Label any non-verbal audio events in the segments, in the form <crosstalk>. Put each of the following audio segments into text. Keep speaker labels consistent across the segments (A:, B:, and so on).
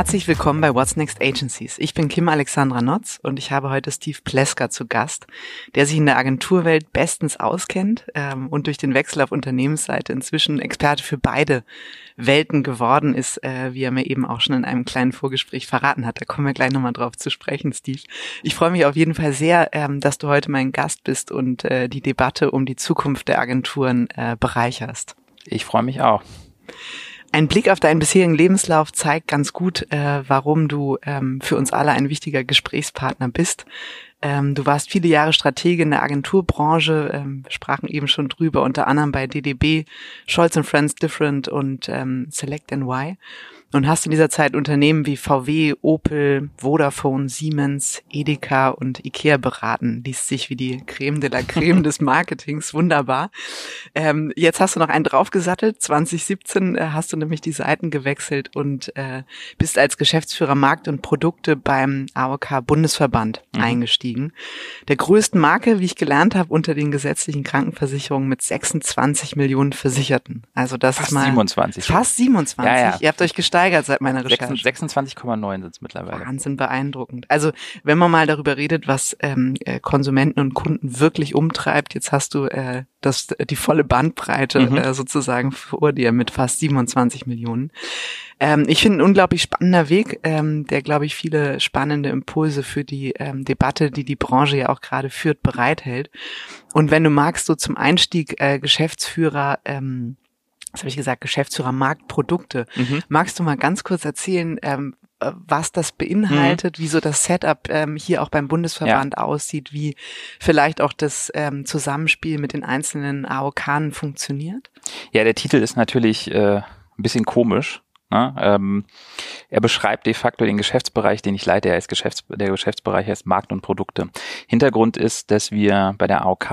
A: Herzlich willkommen bei What's Next Agencies. Ich bin Kim Alexandra Notz und ich habe heute Steve Plesker zu Gast, der sich in der Agenturwelt bestens auskennt ähm, und durch den Wechsel auf Unternehmensseite inzwischen Experte für beide Welten geworden ist, äh, wie er mir eben auch schon in einem kleinen Vorgespräch verraten hat. Da kommen wir gleich nochmal drauf zu sprechen, Steve. Ich freue mich auf jeden Fall sehr, ähm, dass du heute mein Gast bist und äh, die Debatte um die Zukunft der Agenturen äh, bereicherst.
B: Ich freue mich auch.
A: Ein Blick auf deinen bisherigen Lebenslauf zeigt ganz gut, äh, warum du ähm, für uns alle ein wichtiger Gesprächspartner bist. Ähm, du warst viele Jahre Stratege in der Agenturbranche, ähm, wir sprachen eben schon drüber, unter anderem bei DDB, Scholz Friends Different und ähm, Select NY und hast in dieser Zeit Unternehmen wie VW, Opel, Vodafone, Siemens, Edeka und Ikea beraten. Liest sich wie die Creme de la Creme <laughs> des Marketings. Wunderbar. Ähm, jetzt hast du noch einen draufgesattelt. 2017 äh, hast du nämlich die Seiten gewechselt und äh, bist als Geschäftsführer Markt und Produkte beim AOK Bundesverband mhm. eingestiegen. Der größten Marke, wie ich gelernt habe, unter den gesetzlichen Krankenversicherungen mit 26 Millionen Versicherten. Also das
B: fast
A: ist mal
B: 27.
A: Fast 27. Ja, ja. Ihr habt euch gestartet gesteigert seit meiner Recherche.
B: 26,9 sind es mittlerweile.
A: Wahnsinn, beeindruckend. Also wenn man mal darüber redet, was ähm, äh, Konsumenten und Kunden wirklich umtreibt, jetzt hast du äh, das, die volle Bandbreite mhm. äh, sozusagen vor dir mit fast 27 Millionen. Ähm, ich finde ein unglaublich spannender Weg, ähm, der, glaube ich, viele spannende Impulse für die ähm, Debatte, die die Branche ja auch gerade führt, bereithält. Und wenn du magst, so zum Einstieg äh, Geschäftsführer ähm, was habe ich gesagt, Geschäftsführer Marktprodukte. Mhm. Magst du mal ganz kurz erzählen, ähm, äh, was das beinhaltet, mhm. wie so das Setup ähm, hier auch beim Bundesverband ja. aussieht, wie vielleicht auch das ähm, Zusammenspiel mit den einzelnen AOK funktioniert?
B: Ja, der Titel ist natürlich äh, ein bisschen komisch. Ne? Ähm, er beschreibt de facto den Geschäftsbereich, den ich leite. Er ist Geschäfts der Geschäftsbereich heißt Markt und Produkte. Hintergrund ist, dass wir bei der AOK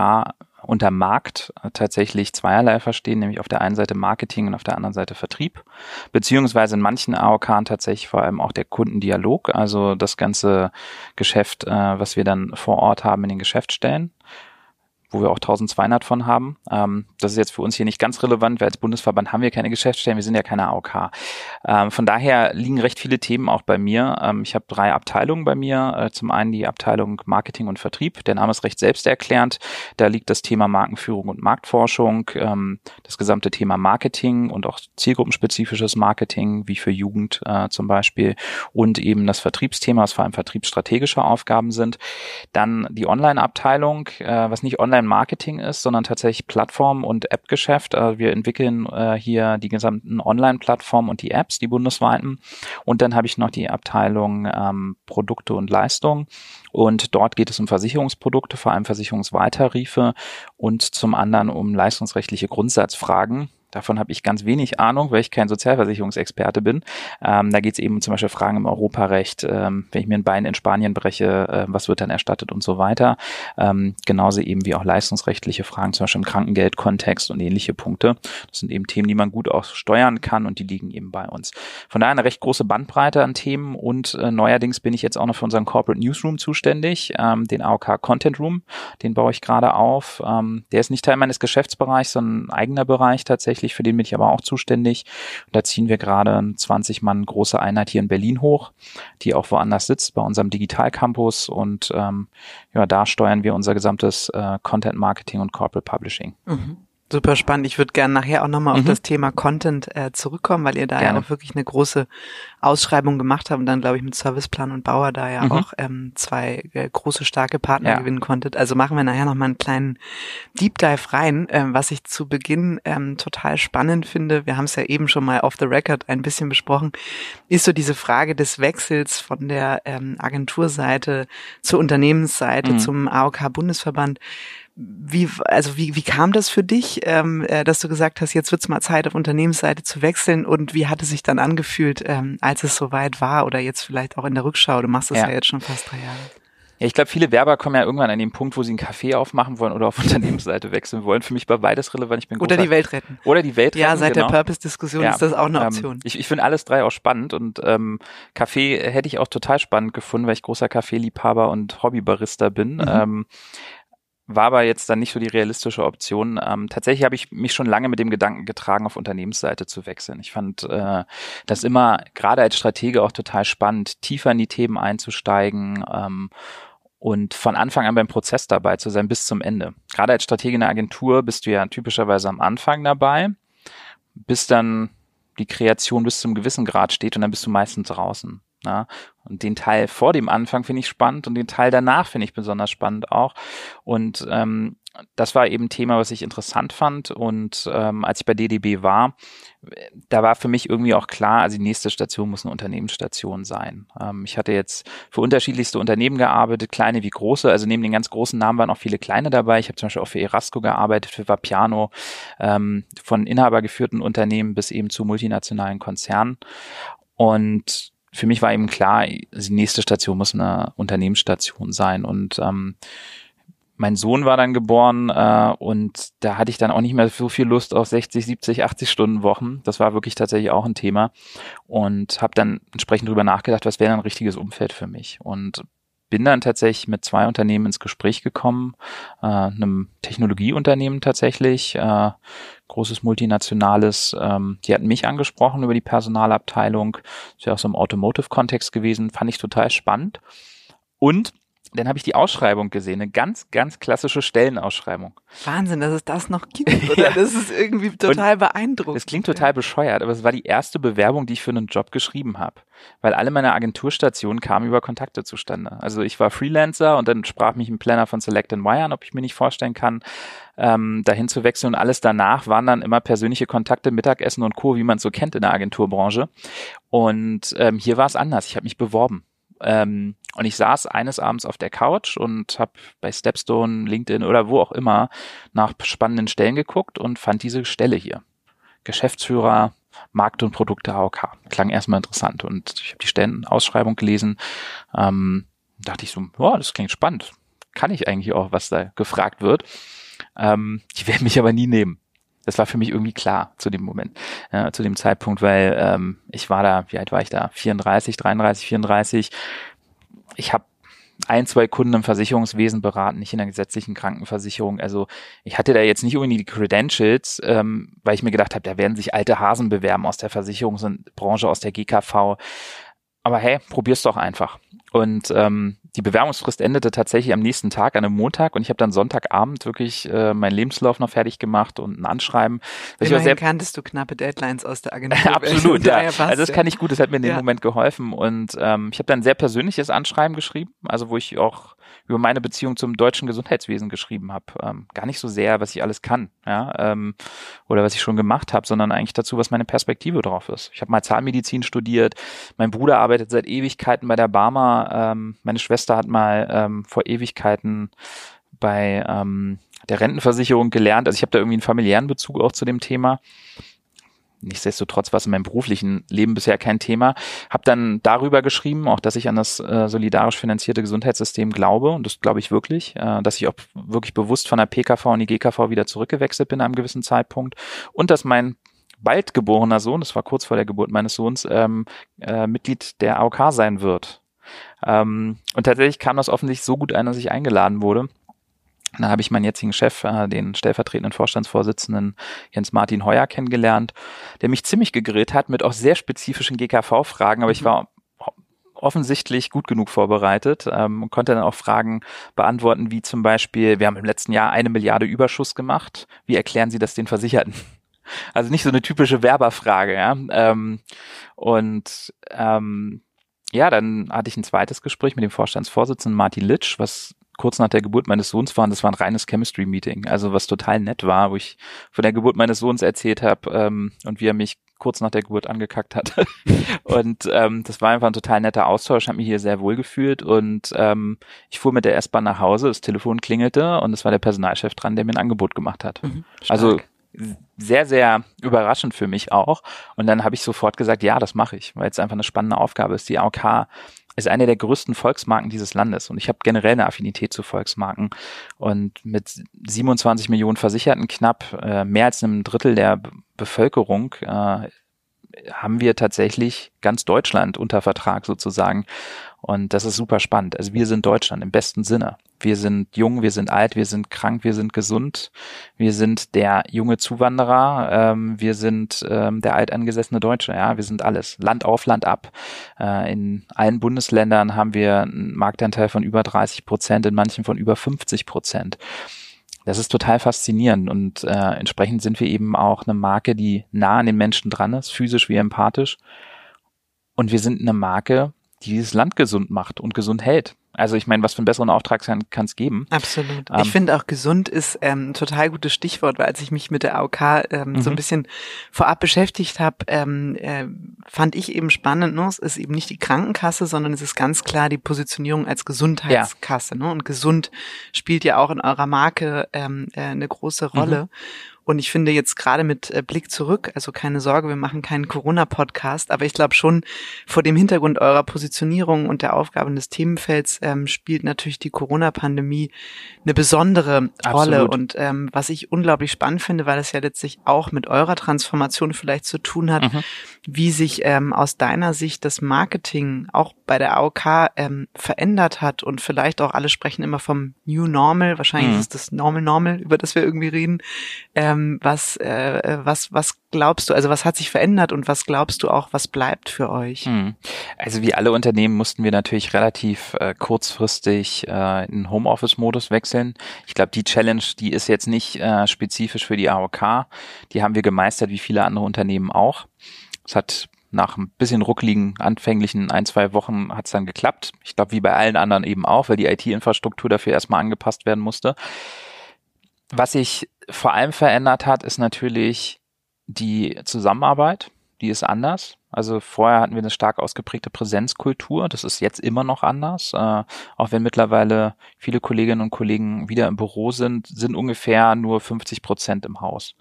B: unter Markt tatsächlich zweierlei verstehen, nämlich auf der einen Seite Marketing und auf der anderen Seite Vertrieb, beziehungsweise in manchen AOK tatsächlich vor allem auch der Kundendialog, also das ganze Geschäft, äh, was wir dann vor Ort haben in den Geschäftsstellen wo wir auch 1200 von haben. Ähm, das ist jetzt für uns hier nicht ganz relevant, weil als Bundesverband haben wir keine Geschäftsstellen, wir sind ja keine AOK. Ähm, von daher liegen recht viele Themen auch bei mir. Ähm, ich habe drei Abteilungen bei mir. Äh, zum einen die Abteilung Marketing und Vertrieb. Der Name ist recht selbsterklärend. Da liegt das Thema Markenführung und Marktforschung, ähm, das gesamte Thema Marketing und auch zielgruppenspezifisches Marketing, wie für Jugend äh, zum Beispiel, und eben das Vertriebsthema, was vor allem vertriebsstrategische Aufgaben sind. Dann die Online-Abteilung, äh, was nicht online Online-Marketing ist, sondern tatsächlich Plattform- und App-Geschäft. Also wir entwickeln äh, hier die gesamten Online-Plattformen und die Apps, die bundesweiten. Und dann habe ich noch die Abteilung ähm, Produkte und Leistungen. Und dort geht es um Versicherungsprodukte, vor allem Versicherungsweiterriefe und zum anderen um leistungsrechtliche Grundsatzfragen. Davon habe ich ganz wenig Ahnung, weil ich kein Sozialversicherungsexperte bin. Ähm, da geht es eben zum Beispiel Fragen im Europarecht, ähm, wenn ich mir ein Bein in Spanien breche, äh, was wird dann erstattet und so weiter. Ähm, genauso eben wie auch leistungsrechtliche Fragen, zum Beispiel im Krankengeldkontext und ähnliche Punkte. Das sind eben Themen, die man gut auch steuern kann und die liegen eben bei uns. Von daher eine recht große Bandbreite an Themen und äh, neuerdings bin ich jetzt auch noch für unseren Corporate Newsroom zuständig, ähm, den AOK Content Room. Den baue ich gerade auf. Ähm, der ist nicht Teil meines Geschäftsbereichs, sondern ein eigener Bereich tatsächlich tatsächlich, für den bin ich aber auch zuständig. Da ziehen wir gerade eine 20 Mann große Einheit hier in Berlin hoch, die auch woanders sitzt, bei unserem Digital Campus und ähm, ja, da steuern wir unser gesamtes äh, Content Marketing und Corporate Publishing.
A: Mhm. Super spannend. Ich würde gerne nachher auch nochmal mhm. auf das Thema Content äh, zurückkommen, weil ihr da gerne. ja auch wirklich eine große Ausschreibung gemacht habt und dann, glaube ich, mit Serviceplan und Bauer da ja mhm. auch ähm, zwei äh, große, starke Partner ja. gewinnen konntet. Also machen wir nachher nochmal einen kleinen Deep Dive rein, ähm, was ich zu Beginn ähm, total spannend finde. Wir haben es ja eben schon mal off the record ein bisschen besprochen, ist so diese Frage des Wechsels von der ähm, Agenturseite zur Unternehmensseite, mhm. zum AOK-Bundesverband wie, also wie, wie kam das für dich, ähm, äh, dass du gesagt hast, jetzt wird's mal Zeit, auf Unternehmensseite zu wechseln und wie hat es sich dann angefühlt, ähm, als es soweit war oder jetzt vielleicht auch in der Rückschau? Du machst das ja, ja jetzt schon fast drei Jahre.
B: Ja, ich glaube, viele Werber kommen ja irgendwann an den Punkt, wo sie einen Café aufmachen wollen oder auf <laughs> Unternehmensseite wechseln wollen. Für mich war beides relevant. Ich bin
A: oder die Welt retten.
B: Oder die Welt retten.
A: Ja, seit genau. der Purpose-Diskussion ja, ist das auch eine ähm, Option.
B: Ähm, ich ich finde alles drei auch spannend und ähm, Kaffee hätte ich auch total spannend gefunden, weil ich großer Kaffeeliebhaber und Hobbybarista bin. Mhm. Ähm, war aber jetzt dann nicht so die realistische Option. Ähm, tatsächlich habe ich mich schon lange mit dem Gedanken getragen, auf Unternehmensseite zu wechseln. Ich fand äh, das immer gerade als Stratege auch total spannend, tiefer in die Themen einzusteigen ähm, und von Anfang an beim Prozess dabei zu sein bis zum Ende. Gerade als Stratege in der Agentur bist du ja typischerweise am Anfang dabei, bis dann die Kreation bis zum gewissen Grad steht und dann bist du meistens draußen. Ja, und den Teil vor dem Anfang finde ich spannend und den Teil danach finde ich besonders spannend auch. Und ähm, das war eben ein Thema, was ich interessant fand. Und ähm, als ich bei DDB war, da war für mich irgendwie auch klar, also die nächste Station muss eine Unternehmensstation sein. Ähm, ich hatte jetzt für unterschiedlichste Unternehmen gearbeitet, kleine wie große. Also neben den ganz großen Namen waren auch viele kleine dabei. Ich habe zum Beispiel auch für Erasco gearbeitet, für Vapiano, ähm, von inhabergeführten Unternehmen bis eben zu multinationalen Konzernen. Und für mich war eben klar, die nächste Station muss eine Unternehmensstation sein. Und ähm, mein Sohn war dann geboren äh, und da hatte ich dann auch nicht mehr so viel Lust auf 60, 70, 80 Stunden Wochen. Das war wirklich tatsächlich auch ein Thema und habe dann entsprechend drüber nachgedacht, was wäre ein richtiges Umfeld für mich und bin dann tatsächlich mit zwei Unternehmen ins Gespräch gekommen, äh, einem Technologieunternehmen tatsächlich, äh, großes multinationales, ähm, die hatten mich angesprochen über die Personalabteilung, ist ja auch so im Automotive-Kontext gewesen, fand ich total spannend. Und dann habe ich die Ausschreibung gesehen, eine ganz, ganz klassische Stellenausschreibung.
A: Wahnsinn, dass es das noch gibt, <laughs> oder? ja. Das ist irgendwie total und beeindruckend.
B: Das klingt total bescheuert, aber es war die erste Bewerbung, die ich für einen Job geschrieben habe. Weil alle meine Agenturstationen kamen über Kontakte zustande. Also ich war Freelancer und dann sprach mich ein Planner von Select Wire an, ob ich mir nicht vorstellen kann, ähm, dahin zu wechseln. Und alles danach waren dann immer persönliche Kontakte, Mittagessen und Co., wie man es so kennt in der Agenturbranche. Und ähm, hier war es anders. Ich habe mich beworben. Ähm, und ich saß eines Abends auf der Couch und habe bei Stepstone, LinkedIn oder wo auch immer nach spannenden Stellen geguckt und fand diese Stelle hier. Geschäftsführer, Markt- und Produkte AOK. Klang erstmal interessant. Und ich habe die Stellenausschreibung gelesen. Ähm, dachte ich so, ja, das klingt spannend. Kann ich eigentlich auch, was da gefragt wird. Ähm, die werden mich aber nie nehmen. Das war für mich irgendwie klar zu dem Moment, äh, zu dem Zeitpunkt, weil ähm, ich war da, wie alt war ich da? 34, 33, 34. Ich habe ein, zwei Kunden im Versicherungswesen beraten, nicht in der gesetzlichen Krankenversicherung. Also ich hatte da jetzt nicht unbedingt die Credentials, ähm, weil ich mir gedacht habe, da werden sich alte Hasen bewerben aus der Versicherungsbranche, aus der GKV. Aber hey, probier's doch einfach. Und ähm, die Bewerbungsfrist endete tatsächlich am nächsten Tag, an einem Montag, und ich habe dann Sonntagabend wirklich äh, meinen Lebenslauf noch fertig gemacht und ein Anschreiben.
A: Immerhin sehr kanntest du knappe Deadlines aus der <laughs> Agentur.
B: Absolut, <laughs> ja. Also das kann ich gut, das hat mir in dem ja. Moment geholfen. Und ähm, ich habe dann ein sehr persönliches Anschreiben geschrieben, also wo ich auch über meine Beziehung zum deutschen Gesundheitswesen geschrieben habe. Ähm, gar nicht so sehr, was ich alles kann, ja, ähm, oder was ich schon gemacht habe, sondern eigentlich dazu, was meine Perspektive drauf ist. Ich habe mal Zahnmedizin studiert, mein Bruder arbeitet seit Ewigkeiten bei der Barmer, ähm, meine Schwester hat mal ähm, vor Ewigkeiten bei ähm, der Rentenversicherung gelernt. Also ich habe da irgendwie einen familiären Bezug auch zu dem Thema. Nichtsdestotrotz war es in meinem beruflichen Leben bisher kein Thema. Habe dann darüber geschrieben, auch dass ich an das äh, solidarisch finanzierte Gesundheitssystem glaube und das glaube ich wirklich, äh, dass ich auch wirklich bewusst von der PKV und die GKV wieder zurückgewechselt bin einem gewissen Zeitpunkt und dass mein bald geborener Sohn, das war kurz vor der Geburt meines Sohns, ähm, äh, Mitglied der AOK sein wird. Ähm, und tatsächlich kam das offensichtlich so gut ein, dass ich eingeladen wurde da habe ich meinen jetzigen Chef, äh, den stellvertretenden Vorstandsvorsitzenden Jens Martin Heuer kennengelernt, der mich ziemlich gegrillt hat mit auch sehr spezifischen GKV-Fragen, aber mhm. ich war offensichtlich gut genug vorbereitet ähm, und konnte dann auch Fragen beantworten, wie zum Beispiel, wir haben im letzten Jahr eine Milliarde Überschuss gemacht. Wie erklären Sie das den Versicherten? <laughs> Also nicht so eine typische Werberfrage, ja. Ähm, und ähm, ja, dann hatte ich ein zweites Gespräch mit dem Vorstandsvorsitzenden Martin Litsch, was kurz nach der Geburt meines Sohns waren, das war ein reines Chemistry-Meeting, also was total nett war, wo ich von der Geburt meines Sohns erzählt habe ähm, und wie er mich kurz nach der Geburt angekackt hat. <laughs> und ähm, das war einfach ein total netter Austausch, habe mich hier sehr wohl gefühlt und ähm, ich fuhr mit der S-Bahn nach Hause, das Telefon klingelte und es war der Personalchef dran, der mir ein Angebot gemacht hat. Mhm, also sehr, sehr überraschend für mich auch. Und dann habe ich sofort gesagt, ja, das mache ich, weil es einfach eine spannende Aufgabe ist. Die AOK ist eine der größten Volksmarken dieses Landes. Und ich habe generell eine Affinität zu Volksmarken. Und mit 27 Millionen Versicherten knapp äh, mehr als einem Drittel der Bevölkerung äh, haben wir tatsächlich ganz Deutschland unter Vertrag sozusagen. Und das ist super spannend. Also wir sind Deutschland im besten Sinne. Wir sind jung, wir sind alt, wir sind krank, wir sind gesund, wir sind der junge Zuwanderer, ähm, wir sind ähm, der altangesessene Deutsche, ja, wir sind alles. Land auf, Land ab. Äh, in allen Bundesländern haben wir einen Marktanteil von über 30 Prozent, in manchen von über 50 Prozent. Das ist total faszinierend und äh, entsprechend sind wir eben auch eine Marke, die nah an den Menschen dran ist, physisch wie empathisch. Und wir sind eine Marke, die dieses Land gesund macht und gesund hält. Also ich meine, was für einen besseren Auftrag kann es geben?
A: Absolut. Ähm, ich finde auch gesund ist ähm, ein total gutes Stichwort, weil als ich mich mit der AOK ähm, mhm. so ein mhm. bisschen vorab beschäftigt habe, ähm, äh, fand ich eben spannend, ne? es ist eben nicht die Krankenkasse, sondern es ist ganz klar die Positionierung als Gesundheitskasse. Ja. Ne? Und gesund spielt ja auch in eurer Marke ähm, äh, eine große Rolle. Mhm. Und ich finde jetzt gerade mit äh, Blick zurück, also keine Sorge, wir machen keinen Corona-Podcast, aber ich glaube schon vor dem Hintergrund eurer Positionierung und der Aufgaben des Themenfelds ähm, spielt natürlich die Corona-Pandemie eine besondere Rolle. Absolut. Und ähm, was ich unglaublich spannend finde, weil es ja letztlich auch mit eurer Transformation vielleicht zu tun hat, mhm. Wie sich ähm, aus deiner Sicht das Marketing auch bei der AOK ähm, verändert hat und vielleicht auch alle sprechen immer vom New Normal, wahrscheinlich mhm. ist das Normal Normal, über das wir irgendwie reden. Ähm, was, äh, was, was glaubst du, also was hat sich verändert und was glaubst du auch, was bleibt für euch? Hm.
B: Also wie alle Unternehmen mussten wir natürlich relativ äh, kurzfristig äh, in Homeoffice-Modus wechseln. Ich glaube, die Challenge, die ist jetzt nicht äh, spezifisch für die AOK. Die haben wir gemeistert, wie viele andere Unternehmen auch. Es hat nach ein bisschen ruckligen anfänglichen ein, zwei Wochen hat es dann geklappt. Ich glaube, wie bei allen anderen eben auch, weil die IT-Infrastruktur dafür erstmal angepasst werden musste. Was sich vor allem verändert hat, ist natürlich die Zusammenarbeit. Die ist anders. Also vorher hatten wir eine stark ausgeprägte Präsenzkultur. Das ist jetzt immer noch anders. Äh, auch wenn mittlerweile viele Kolleginnen und Kollegen wieder im Büro sind, sind ungefähr nur 50 Prozent im Haus.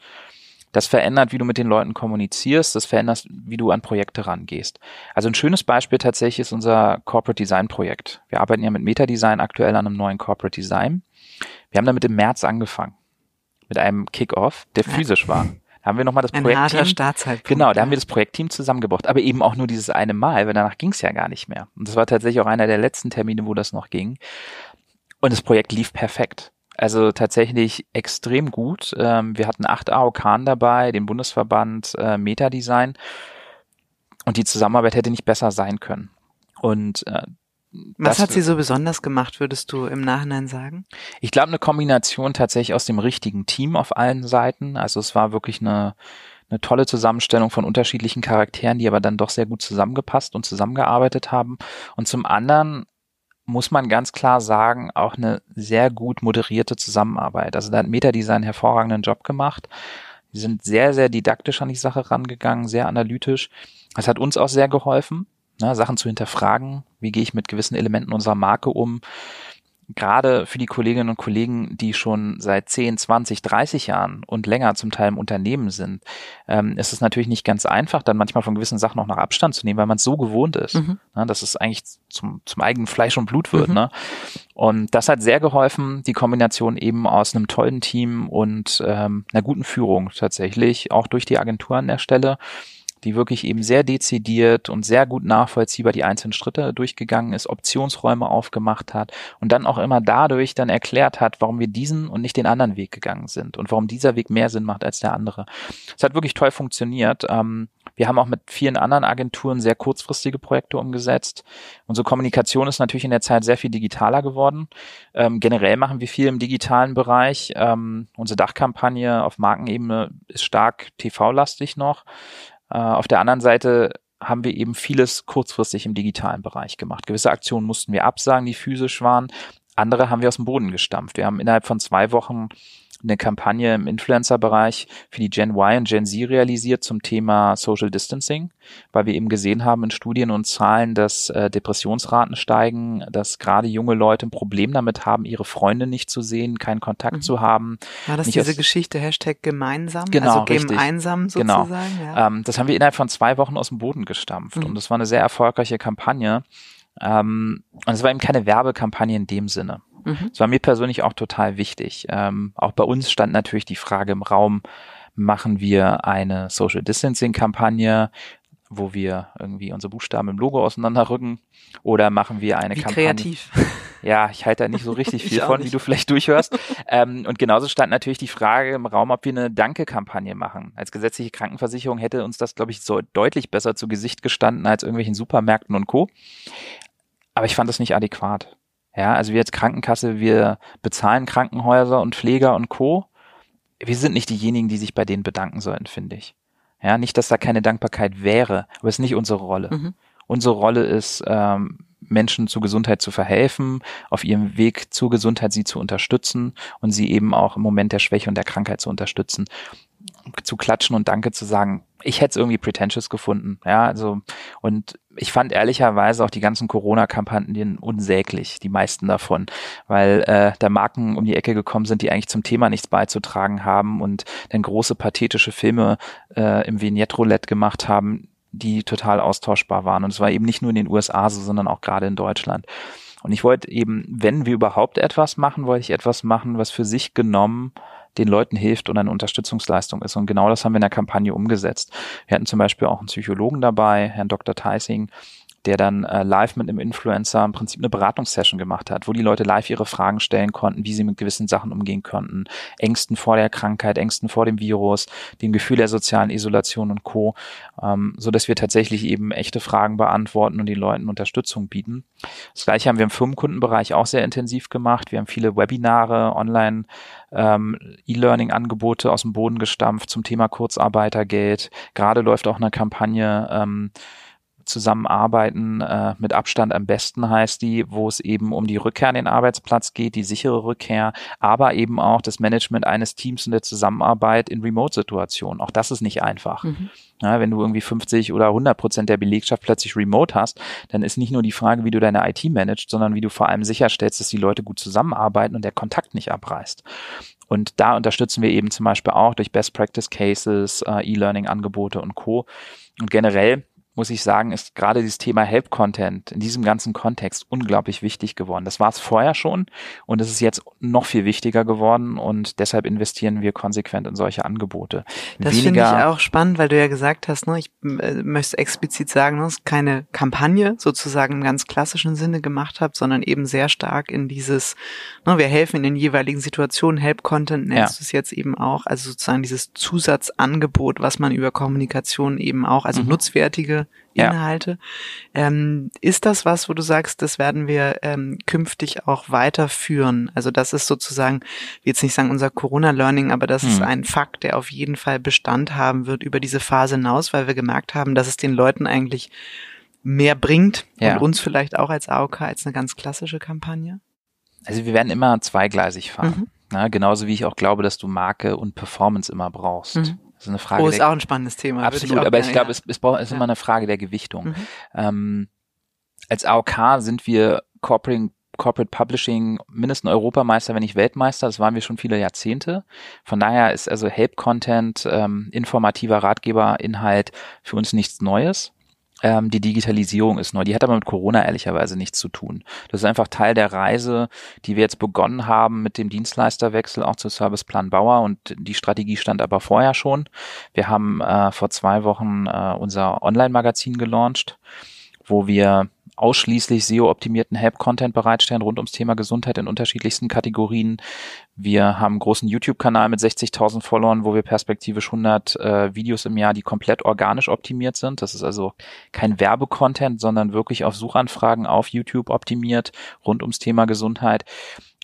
B: Das verändert, wie du mit den Leuten kommunizierst. Das verändert, wie du an Projekte rangehst. Also ein schönes Beispiel tatsächlich ist unser Corporate Design Projekt. Wir arbeiten ja mit Metadesign aktuell an einem neuen Corporate Design. Wir haben damit im März angefangen. Mit einem Kickoff, der physisch war. Da haben wir nochmal das Ein Projektteam. Genau, da haben wir das Projektteam zusammengebracht, aber eben auch nur dieses eine Mal, weil danach ging es ja gar nicht mehr. Und das war tatsächlich auch einer der letzten Termine, wo das noch ging. Und das Projekt lief perfekt. Also tatsächlich extrem gut. Ähm, wir hatten acht AOK dabei, den Bundesverband äh, Metadesign. Und die Zusammenarbeit hätte nicht besser sein können. Und äh,
A: was hat sie so besonders gemacht, würdest du im Nachhinein sagen?
B: Ich glaube, eine Kombination tatsächlich aus dem richtigen Team auf allen Seiten. Also es war wirklich eine, eine tolle Zusammenstellung von unterschiedlichen Charakteren, die aber dann doch sehr gut zusammengepasst und zusammengearbeitet haben. Und zum anderen muss man ganz klar sagen, auch eine sehr gut moderierte Zusammenarbeit. Also da hat Metadesign einen hervorragenden Job gemacht. Die sind sehr, sehr didaktisch an die Sache rangegangen, sehr analytisch. Das hat uns auch sehr geholfen ne, Sachen zu hinterfragen. Wie gehe ich mit gewissen Elementen unserer Marke um? Gerade für die Kolleginnen und Kollegen, die schon seit 10, 20, 30 Jahren und länger zum Teil im Unternehmen sind, ähm, ist es natürlich nicht ganz einfach, dann manchmal von gewissen Sachen auch noch Abstand zu nehmen, weil man es so gewohnt ist, mhm. ne, dass es eigentlich zum, zum eigenen Fleisch und Blut wird. Mhm. Ne? Und das hat sehr geholfen, die Kombination eben aus einem tollen Team und ähm, einer guten Führung tatsächlich, auch durch die Agentur an der Stelle die wirklich eben sehr dezidiert und sehr gut nachvollziehbar die einzelnen Schritte durchgegangen ist, Optionsräume aufgemacht hat und dann auch immer dadurch dann erklärt hat, warum wir diesen und nicht den anderen Weg gegangen sind und warum dieser Weg mehr Sinn macht als der andere. Es hat wirklich toll funktioniert. Ähm, wir haben auch mit vielen anderen Agenturen sehr kurzfristige Projekte umgesetzt. Unsere Kommunikation ist natürlich in der Zeit sehr viel digitaler geworden. Ähm, generell machen wir viel im digitalen Bereich. Ähm, unsere Dachkampagne auf Markenebene ist stark TV-lastig noch. Äh, auf der anderen Seite haben wir eben vieles kurzfristig im digitalen Bereich gemacht. Gewisse Aktionen mussten wir absagen, die physisch waren. Andere haben wir aus dem Boden gestampft. Wir haben innerhalb von zwei Wochen eine Kampagne im Influencer-Bereich für die Gen Y und Gen Z realisiert zum Thema Social Distancing, weil wir eben gesehen haben in Studien und Zahlen, dass äh, Depressionsraten steigen, dass gerade junge Leute ein Problem damit haben, ihre Freunde nicht zu sehen, keinen Kontakt mhm. zu haben.
A: War das diese Geschichte Hashtag gemeinsam?
B: Genau,
A: also gemeinsam
B: genau. sozusagen? Genau. Ja. Ähm, das haben wir innerhalb von zwei Wochen aus dem Boden gestampft mhm. und das war eine sehr erfolgreiche Kampagne Ähm, und es war eben keine Werbekampagne in dem Sinne. Mhm. Das war mir persönlich auch total wichtig. Ähm, auch bei uns stand natürlich die Frage im Raum, machen wir eine Social Distancing Kampagne, wo wir irgendwie unsere Buchstaben im Logo auseinanderrücken oder machen wir eine
A: Wie
B: Kampagne.
A: kreativ. <laughs>
B: Ja, ich halte da nicht so richtig viel von, nicht. wie du vielleicht durchhörst. ähm, und genauso stand natürlich die Frage im Raum, ob wir eine Danke-Kampagne machen. Als gesetzliche Krankenversicherung hätte uns das, glaube ich, so deutlich besser zu Gesicht gestanden als irgendwelchen Supermärkten und Co. Aber ich fand das nicht adäquat. Ja, also wir als Krankenkasse, wir bezahlen Krankenhäuser und Pfleger und Co. Wir sind nicht diejenigen, die sich bei denen bedanken sollten, finde ich. Ja, nicht, dass da keine Dankbarkeit wäre, aber es ist nicht unsere Rolle. Mhm. Unsere Rolle ist, ähm, Menschen zu Gesundheit zu verhelfen, auf ihrem Weg zur Gesundheit sie zu unterstützen und sie eben auch im Moment der Schwäche und der Krankheit zu unterstützen. Zu klatschen und Danke zu sagen, ich hätte es irgendwie pretentious gefunden. Ja, also, und ich fand ehrlicherweise auch die ganzen Corona-Kampagnen unsäglich, die meisten davon, weil äh, da Marken um die Ecke gekommen sind, die eigentlich zum Thema nichts beizutragen haben und dann große pathetische Filme äh, im Vignette-Roulette gemacht haben, die total austauschbar waren. Und es war eben nicht nur in den USA so, sondern auch gerade in Deutschland. Und ich wollte eben, wenn wir überhaupt etwas machen, wollte ich etwas machen, was für sich genommen den Leuten hilft und eine Unterstützungsleistung ist. Und genau das haben wir in der Kampagne umgesetzt. Wir hatten zum Beispiel auch einen Psychologen dabei, Herrn Dr. Theising, der dann äh, live mit einem Influencer im Prinzip eine Beratungssession gemacht hat, wo die Leute live ihre Fragen stellen konnten, wie sie mit gewissen Sachen umgehen konnten, Ängsten vor der Krankheit, Ängsten vor dem Virus, dem Gefühl der sozialen Isolation und Co., ähm, so dass wir tatsächlich eben echte Fragen beantworten und den Leuten Unterstützung bieten. Das gleiche haben wir im Firmenkundenbereich auch sehr intensiv gemacht. Wir haben viele Webinare, Online ähm, E-Learning-Angebote aus dem Boden gestampft zum Thema Kurzarbeitergeld. Gerade läuft auch eine Kampagne ähm, zusammenarbeiten, äh, mit Abstand am besten heißt die, wo es eben um die Rückkehr an den Arbeitsplatz geht, die sichere Rückkehr, aber eben auch das Management eines Teams und der Zusammenarbeit in Remote-Situationen. Auch das ist nicht einfach. Mhm. Ja, wenn du irgendwie 50 oder 100 Prozent der Belegschaft plötzlich remote hast, dann ist nicht nur die Frage, wie du deine IT managst, sondern wie du vor allem sicherstellst, dass die Leute gut zusammenarbeiten und der Kontakt nicht abreißt. Und da unterstützen wir eben zum Beispiel auch durch Best Practice Cases, äh, E-Learning-Angebote und Co. Und generell muss ich sagen, ist gerade dieses Thema Help Content in diesem ganzen Kontext unglaublich wichtig geworden. Das war es vorher schon und es ist jetzt noch viel wichtiger geworden und deshalb investieren wir konsequent in solche Angebote.
A: Das finde ich auch spannend, weil du ja gesagt hast, ne, ich äh, möchte explizit sagen, dass keine Kampagne sozusagen im ganz klassischen Sinne gemacht habt, sondern eben sehr stark in dieses, ne, wir helfen in den jeweiligen Situationen, Help Content nennst ja. du es jetzt eben auch, also sozusagen dieses Zusatzangebot, was man über Kommunikation eben auch, also mhm. nutzwertige Inhalte. Ja. Ähm, ist das was, wo du sagst, das werden wir ähm, künftig auch weiterführen? Also das ist sozusagen, jetzt nicht sagen unser Corona-Learning, aber das mhm. ist ein Fakt, der auf jeden Fall Bestand haben wird über diese Phase hinaus, weil wir gemerkt haben, dass es den Leuten eigentlich mehr bringt ja. und uns vielleicht auch als AOK als eine ganz klassische Kampagne?
B: Also wir werden immer zweigleisig fahren. Mhm. Na, genauso wie ich auch glaube, dass du Marke und Performance immer brauchst. Mhm.
A: Das ist eine Frage. Oh, ist auch ein spannendes Thema.
B: Absolut, ich aber ich glaube, es, es, braucht, es ist immer eine Frage der Gewichtung. Mhm. Ähm, als AOK sind wir Corporate, Corporate Publishing mindestens Europameister, wenn nicht Weltmeister. Das waren wir schon viele Jahrzehnte. Von daher ist also Help-Content, ähm, informativer Ratgeberinhalt für uns nichts Neues ähm, die Digitalisierung ist neu. Die hat aber mit Corona ehrlicherweise nichts zu tun. Das ist einfach Teil der Reise, die wir jetzt begonnen haben mit dem Dienstleisterwechsel auch zu Serviceplan Bauer und die Strategie stand aber vorher schon. Wir haben äh, vor zwei Wochen äh, unser Online-Magazin gelauncht, wo wir ausschließlich SEO-optimierten Help-Content bereitstellen rund ums Thema Gesundheit in unterschiedlichsten Kategorien. Wir haben einen großen YouTube-Kanal mit 60.000 Followern, wo wir perspektivisch 100 äh, Videos im Jahr, die komplett organisch optimiert sind. Das ist also kein Werbecontent, sondern wirklich auf Suchanfragen auf YouTube optimiert rund ums Thema Gesundheit.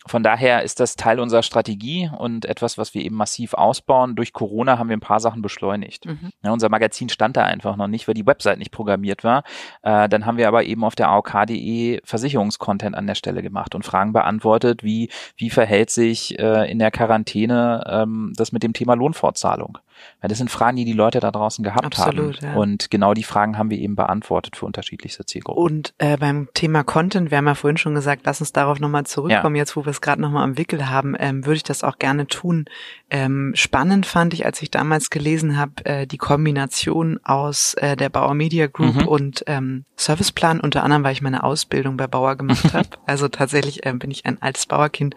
B: Von daher ist das Teil unserer Strategie und etwas, was wir eben massiv ausbauen. Durch Corona haben wir ein paar Sachen beschleunigt. Mhm. Ja, unser Magazin stand da einfach noch nicht, weil die Website nicht programmiert war. Äh, dann haben wir aber eben auf der AOK.de Versicherungskontent an der Stelle gemacht und Fragen beantwortet, wie, wie verhält sich äh, in der Quarantäne ähm, das mit dem Thema Lohnfortzahlung. Weil das sind Fragen, die die Leute da draußen gehabt Absolut, haben. Ja. Und genau die Fragen haben wir eben beantwortet für unterschiedlichste Zielgruppen.
A: Und äh, beim Thema Content, wir haben ja vorhin schon gesagt, lass uns darauf nochmal zurückkommen, ja. jetzt wo wir es gerade nochmal am Wickel haben, ähm, würde ich das auch gerne tun. Ähm, spannend fand ich, als ich damals gelesen habe, äh, die Kombination aus äh, der Bauer Media Group mhm. und ähm, Serviceplan, unter anderem, weil ich meine Ausbildung bei Bauer gemacht <laughs> habe. Also tatsächlich äh, bin ich ein altes Bauerkind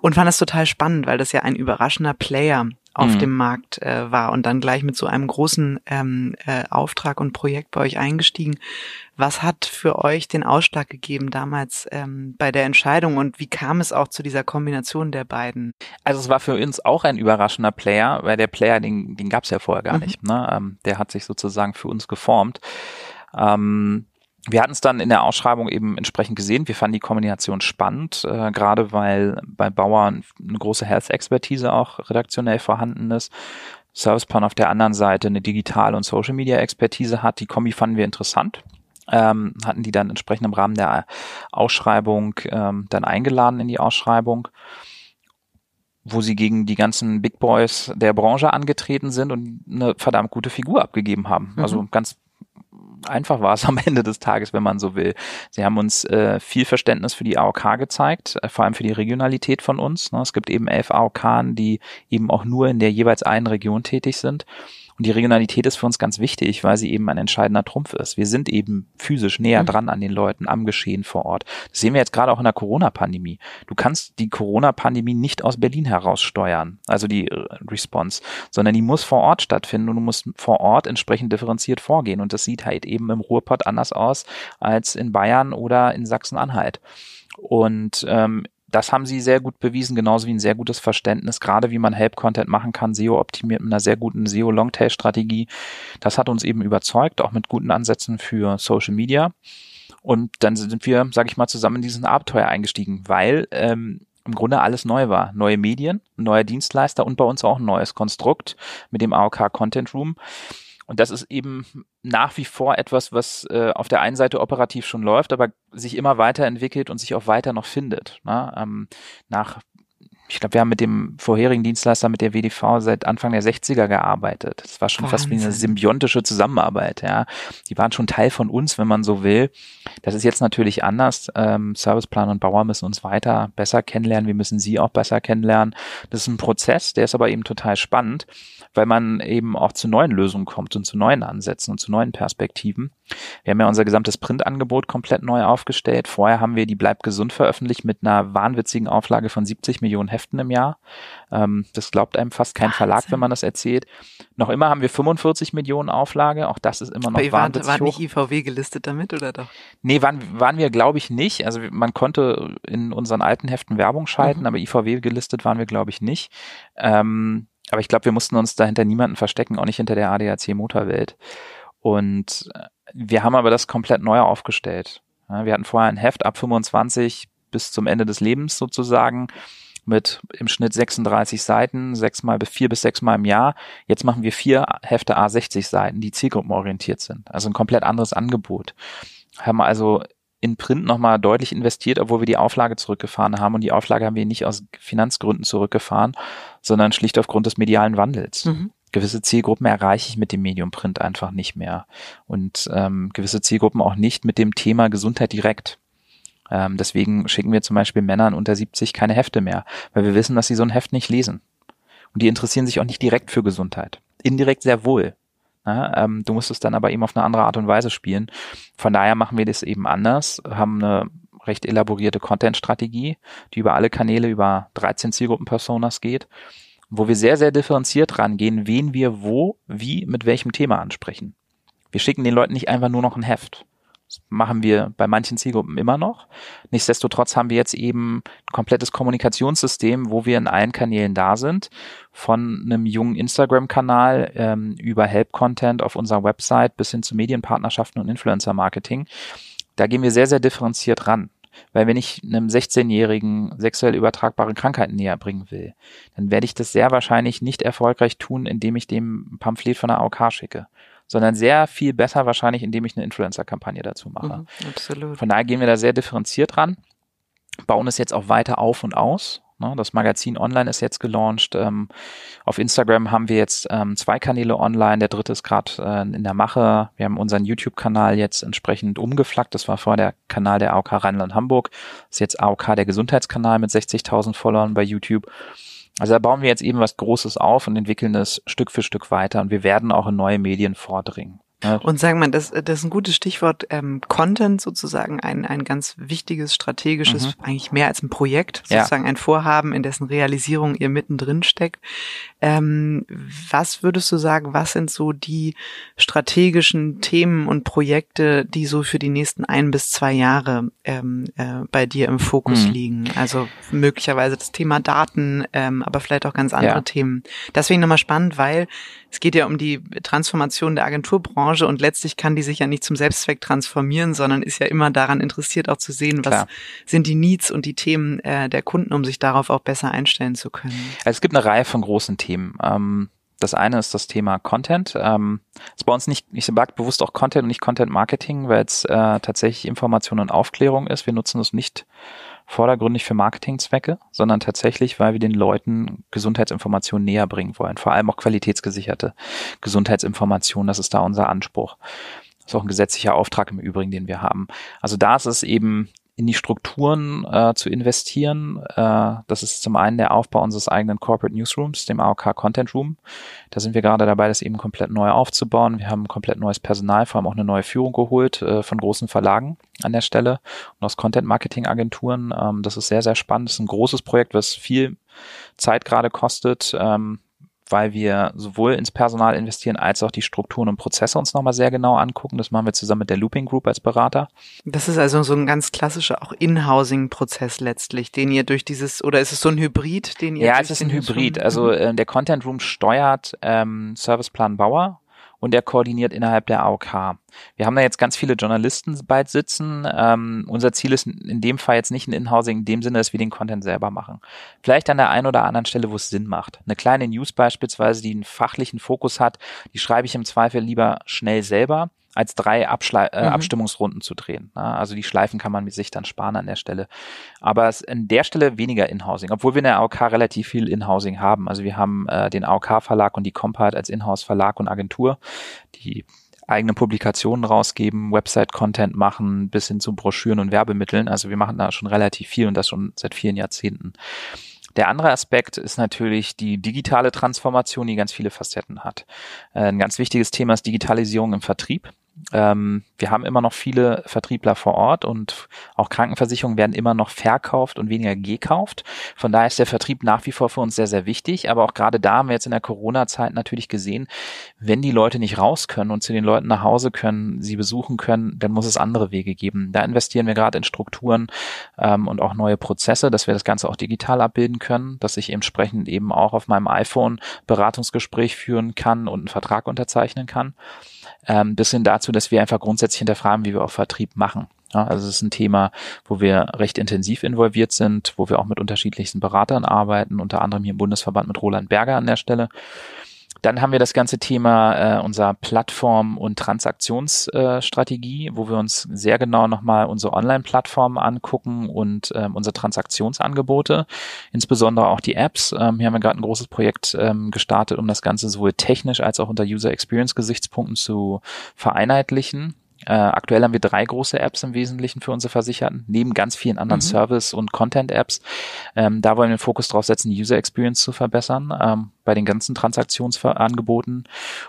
A: und fand das total spannend, weil das ja ein überraschender Player auf mhm. dem Markt äh, war und dann gleich mit so einem großen ähm, äh, Auftrag und Projekt bei euch eingestiegen. Was hat für euch den Ausschlag gegeben damals ähm, bei der Entscheidung und wie kam es auch zu dieser Kombination der beiden?
B: Also es war für uns auch ein überraschender Player, weil der Player, den, den gab es ja vorher gar mhm. nicht. Ne? Ähm, der hat sich sozusagen für uns geformt. Ähm, wir hatten es dann in der Ausschreibung eben entsprechend gesehen. Wir fanden die Kombination spannend, äh, gerade weil bei Bauern eine große Health-Expertise auch redaktionell vorhanden ist. Serviceplan auf der anderen Seite eine Digital- und Social-Media-Expertise hat. Die Kombi fanden wir interessant. Ähm, hatten die dann entsprechend im Rahmen der Ausschreibung ähm, dann eingeladen in die Ausschreibung wo sie gegen die ganzen Big Boys der Branche angetreten sind und eine verdammt gute Figur abgegeben haben. Mhm. Also ganz einfach war es am Ende des Tages, wenn man so will. Sie haben uns äh, viel Verständnis für die AOK gezeigt, äh, vor allem für die Regionalität von uns. Ne? Es gibt eben elf AOK, die eben auch nur in der jeweils einen Region tätig sind. Und die Regionalität ist für uns ganz wichtig, weil sie eben ein entscheidender Trumpf ist. Wir sind eben physisch näher mhm. dran an den Leuten, am Geschehen vor Ort. Das sehen wir jetzt gerade auch in der Corona-Pandemie. Du kannst die Corona-Pandemie nicht aus Berlin heraus steuern, also die äh, Response, sondern die muss vor Ort stattfinden und du musst vor Ort entsprechend differenziert vorgehen. Und das sieht halt eben im Ruhrpott anders aus als in Bayern oder in Sachsen-Anhalt. Und ähm, das haben sie sehr gut bewiesen, genauso wie ein sehr gutes Verständnis, gerade wie man Help-Content machen kann, SEO optimiert mit einer sehr guten SEO-Longtail-Strategie. Das hat uns eben überzeugt, auch mit guten Ansätzen für Social Media. Und dann sind wir, sage ich mal, zusammen in diesen Abenteuer eingestiegen, weil ähm, im Grunde alles neu war. Neue Medien, neuer Dienstleister und bei uns auch ein neues Konstrukt mit dem AOK Content Room. Und das ist eben nach wie vor etwas, was äh, auf der einen Seite operativ schon läuft, aber sich immer weiterentwickelt und sich auch weiter noch findet. Ne? Ähm, nach ich glaube, wir haben mit dem vorherigen Dienstleister, mit der WDV, seit Anfang der 60er gearbeitet. Das war schon Wahnsinn. fast wie eine symbiontische Zusammenarbeit, ja. Die waren schon Teil von uns, wenn man so will. Das ist jetzt natürlich anders. Ähm, Serviceplan und Bauer müssen uns weiter besser kennenlernen. Wir müssen sie auch besser kennenlernen. Das ist ein Prozess, der ist aber eben total spannend, weil man eben auch zu neuen Lösungen kommt und zu neuen Ansätzen und zu neuen Perspektiven. Wir haben ja unser gesamtes Printangebot komplett neu aufgestellt. Vorher haben wir die Bleib gesund veröffentlicht mit einer wahnwitzigen Auflage von 70 Millionen Heften im Jahr. Ähm, das glaubt einem fast kein Wahnsinn. Verlag, wenn man das erzählt. Noch immer haben wir 45 Millionen Auflage. Auch das ist immer noch Aber wahnwitzig
A: war, war nicht IVW gelistet damit oder doch?
B: Nee, waren, waren wir glaube ich nicht. Also man konnte in unseren alten Heften Werbung schalten, mhm. aber IVW gelistet waren wir glaube ich nicht. Ähm, aber ich glaube, wir mussten uns dahinter niemanden verstecken, auch nicht hinter der ADAC Motorwelt. Und äh, wir haben aber das komplett neu aufgestellt. wir hatten vorher ein Heft ab 25 bis zum Ende des Lebens sozusagen mit im Schnitt 36 Seiten, sechsmal bis vier bis sechsmal im Jahr. Jetzt machen wir vier Hefte A60 Seiten, die zielgruppenorientiert sind. Also ein komplett anderes Angebot. Haben also in Print nochmal deutlich investiert, obwohl wir die Auflage zurückgefahren haben. Und die Auflage haben wir nicht aus Finanzgründen zurückgefahren, sondern schlicht aufgrund des medialen Wandels. Mhm. Gewisse Zielgruppen erreiche ich mit dem Medium Print einfach nicht mehr. Und ähm, gewisse Zielgruppen auch nicht mit dem Thema Gesundheit direkt. Ähm, deswegen schicken wir zum Beispiel Männern unter 70 keine Hefte mehr, weil wir wissen, dass sie so ein Heft nicht lesen. Und die interessieren sich auch nicht direkt für Gesundheit. Indirekt sehr wohl. Ja, ähm, du musst es dann aber eben auf eine andere Art und Weise spielen. Von daher machen wir das eben anders, haben eine recht elaborierte Content-Strategie, die über alle Kanäle, über 13 Zielgruppen-Personas geht, wo wir sehr, sehr differenziert rangehen, wen wir wo, wie, mit welchem Thema ansprechen. Wir schicken den Leuten nicht einfach nur noch ein Heft. Das machen wir bei manchen Zielgruppen immer noch. Nichtsdestotrotz haben wir jetzt eben ein komplettes Kommunikationssystem, wo wir in allen Kanälen da sind. Von einem jungen Instagram-Kanal ähm, über Help-Content auf unserer Website bis hin zu Medienpartnerschaften und Influencer-Marketing. Da gehen wir sehr, sehr differenziert ran. Weil wenn ich einem 16-Jährigen sexuell übertragbare Krankheiten näher bringen will, dann werde ich das sehr wahrscheinlich nicht erfolgreich tun, indem ich dem ein Pamphlet von der AOK schicke sondern sehr viel besser wahrscheinlich, indem ich eine Influencer-Kampagne dazu mache. Mhm, absolut. Von daher gehen wir da sehr differenziert ran, bauen es jetzt auch weiter auf und aus. Ne? Das Magazin online ist jetzt gelauncht. Ähm, auf Instagram haben wir jetzt ähm, zwei Kanäle online. Der dritte ist gerade äh, in der Mache. Wir haben unseren YouTube-Kanal jetzt entsprechend umgeflaggt. Das war vorher der Kanal der AOK Rheinland-Hamburg. Das ist jetzt AOK der Gesundheitskanal mit 60.000 Followern bei YouTube. Also da bauen wir jetzt eben was Großes auf und entwickeln das Stück für Stück weiter. Und wir werden auch in neue Medien vordringen.
A: Ja. Und sagen wir, das, das ist ein gutes Stichwort, ähm, Content sozusagen, ein, ein ganz wichtiges, strategisches, mhm. eigentlich mehr als ein Projekt, sozusagen ja. ein Vorhaben, in dessen Realisierung ihr mittendrin steckt. Ähm, was würdest du sagen, was sind so die strategischen Themen und Projekte, die so für die nächsten ein bis zwei Jahre ähm, äh, bei dir im Fokus mhm. liegen? Also möglicherweise das Thema Daten, ähm, aber vielleicht auch ganz andere ja. Themen. Deswegen nochmal spannend, weil es geht ja um die Transformation der Agenturbranche und letztlich kann die sich ja nicht zum Selbstzweck transformieren, sondern ist ja immer daran interessiert, auch zu sehen, was Klar. sind die Needs und die Themen äh, der Kunden, um sich darauf auch besser einstellen zu können.
B: Also es gibt eine Reihe von großen Themen. Ähm das eine ist das Thema Content. Ähm, ist bei uns nicht, ich sage bewusst auch Content und nicht Content Marketing, weil es äh, tatsächlich Information und Aufklärung ist. Wir nutzen es nicht vordergründig für Marketingzwecke, sondern tatsächlich, weil wir den Leuten Gesundheitsinformationen näher bringen wollen. Vor allem auch qualitätsgesicherte Gesundheitsinformationen. Das ist da unser Anspruch. Das ist auch ein gesetzlicher Auftrag im Übrigen, den wir haben. Also da ist es eben in die Strukturen äh, zu investieren. Äh, das ist zum einen der Aufbau unseres eigenen Corporate Newsrooms, dem AOK Content Room. Da sind wir gerade dabei, das eben komplett neu aufzubauen. Wir haben komplett neues Personal, vor allem auch eine neue Führung geholt äh, von großen Verlagen an der Stelle und aus Content Marketing Agenturen. Ähm, das ist sehr, sehr spannend. Das ist ein großes Projekt, was viel Zeit gerade kostet. Ähm, weil wir sowohl ins Personal investieren als auch die Strukturen und Prozesse uns nochmal sehr genau angucken. Das machen wir zusammen mit der Looping Group als Berater.
A: Das ist also so ein ganz klassischer auch In-Housing-Prozess letztlich, den ihr durch dieses, oder ist es so ein Hybrid, den ihr
B: Ja, es ist ein Hybrid. Also äh, der Content Room steuert ähm, Serviceplan Bauer und er koordiniert innerhalb der AOK. Wir haben da jetzt ganz viele Journalisten bald sitzen. Ähm, unser Ziel ist in dem Fall jetzt nicht ein Inhousing in dem Sinne, dass wir den Content selber machen. Vielleicht an der einen oder anderen Stelle, wo es Sinn macht. Eine kleine News beispielsweise, die einen fachlichen Fokus hat, die schreibe ich im Zweifel lieber schnell selber als drei Abschle äh, mhm. Abstimmungsrunden zu drehen. Ja, also die Schleifen kann man mit sich dann sparen an der Stelle. Aber es an der Stelle weniger Inhousing, obwohl wir in der AOK relativ viel Inhousing haben. Also wir haben äh, den AOK-Verlag und die Compart als Inhouse-Verlag und Agentur, die eigene Publikationen rausgeben, Website-Content machen, bis hin zu Broschüren und Werbemitteln. Also wir machen da schon relativ viel und das schon seit vielen Jahrzehnten. Der andere Aspekt ist natürlich die digitale Transformation, die ganz viele Facetten hat. Äh, ein ganz wichtiges Thema ist Digitalisierung im Vertrieb. Ähm, wir haben immer noch viele Vertriebler vor Ort und auch Krankenversicherungen werden immer noch verkauft und weniger gekauft. Von daher ist der Vertrieb nach wie vor für uns sehr, sehr wichtig. Aber auch gerade da haben wir jetzt in der Corona-Zeit natürlich gesehen, wenn die Leute nicht raus können und zu den Leuten nach Hause können, sie besuchen können, dann muss es andere Wege geben. Da investieren wir gerade in Strukturen ähm, und auch neue Prozesse, dass wir das Ganze auch digital abbilden können, dass ich entsprechend eben auch auf meinem iPhone Beratungsgespräch führen kann und einen Vertrag unterzeichnen kann ähm, bis hin dazu, dass wir einfach grundsätzlich hinterfragen, wie wir auch Vertrieb machen. Ja, also es ist ein Thema, wo wir recht intensiv involviert sind, wo wir auch mit unterschiedlichsten Beratern arbeiten, unter anderem hier im Bundesverband mit Roland Berger an der Stelle. Dann haben wir das ganze Thema äh, unserer Plattform- und Transaktionsstrategie, äh, wo wir uns sehr genau nochmal unsere Online-Plattformen angucken und ähm, unsere Transaktionsangebote, insbesondere auch die Apps. Ähm, hier haben wir gerade ein großes Projekt ähm, gestartet, um das Ganze sowohl technisch als auch unter User Experience-Gesichtspunkten zu vereinheitlichen. Äh, aktuell haben wir drei große Apps im Wesentlichen für unsere Versicherten, neben ganz vielen anderen mhm. Service- und Content-Apps. Ähm, da wollen wir den Fokus drauf setzen, die User Experience zu verbessern ähm, bei den ganzen Transaktionsangeboten.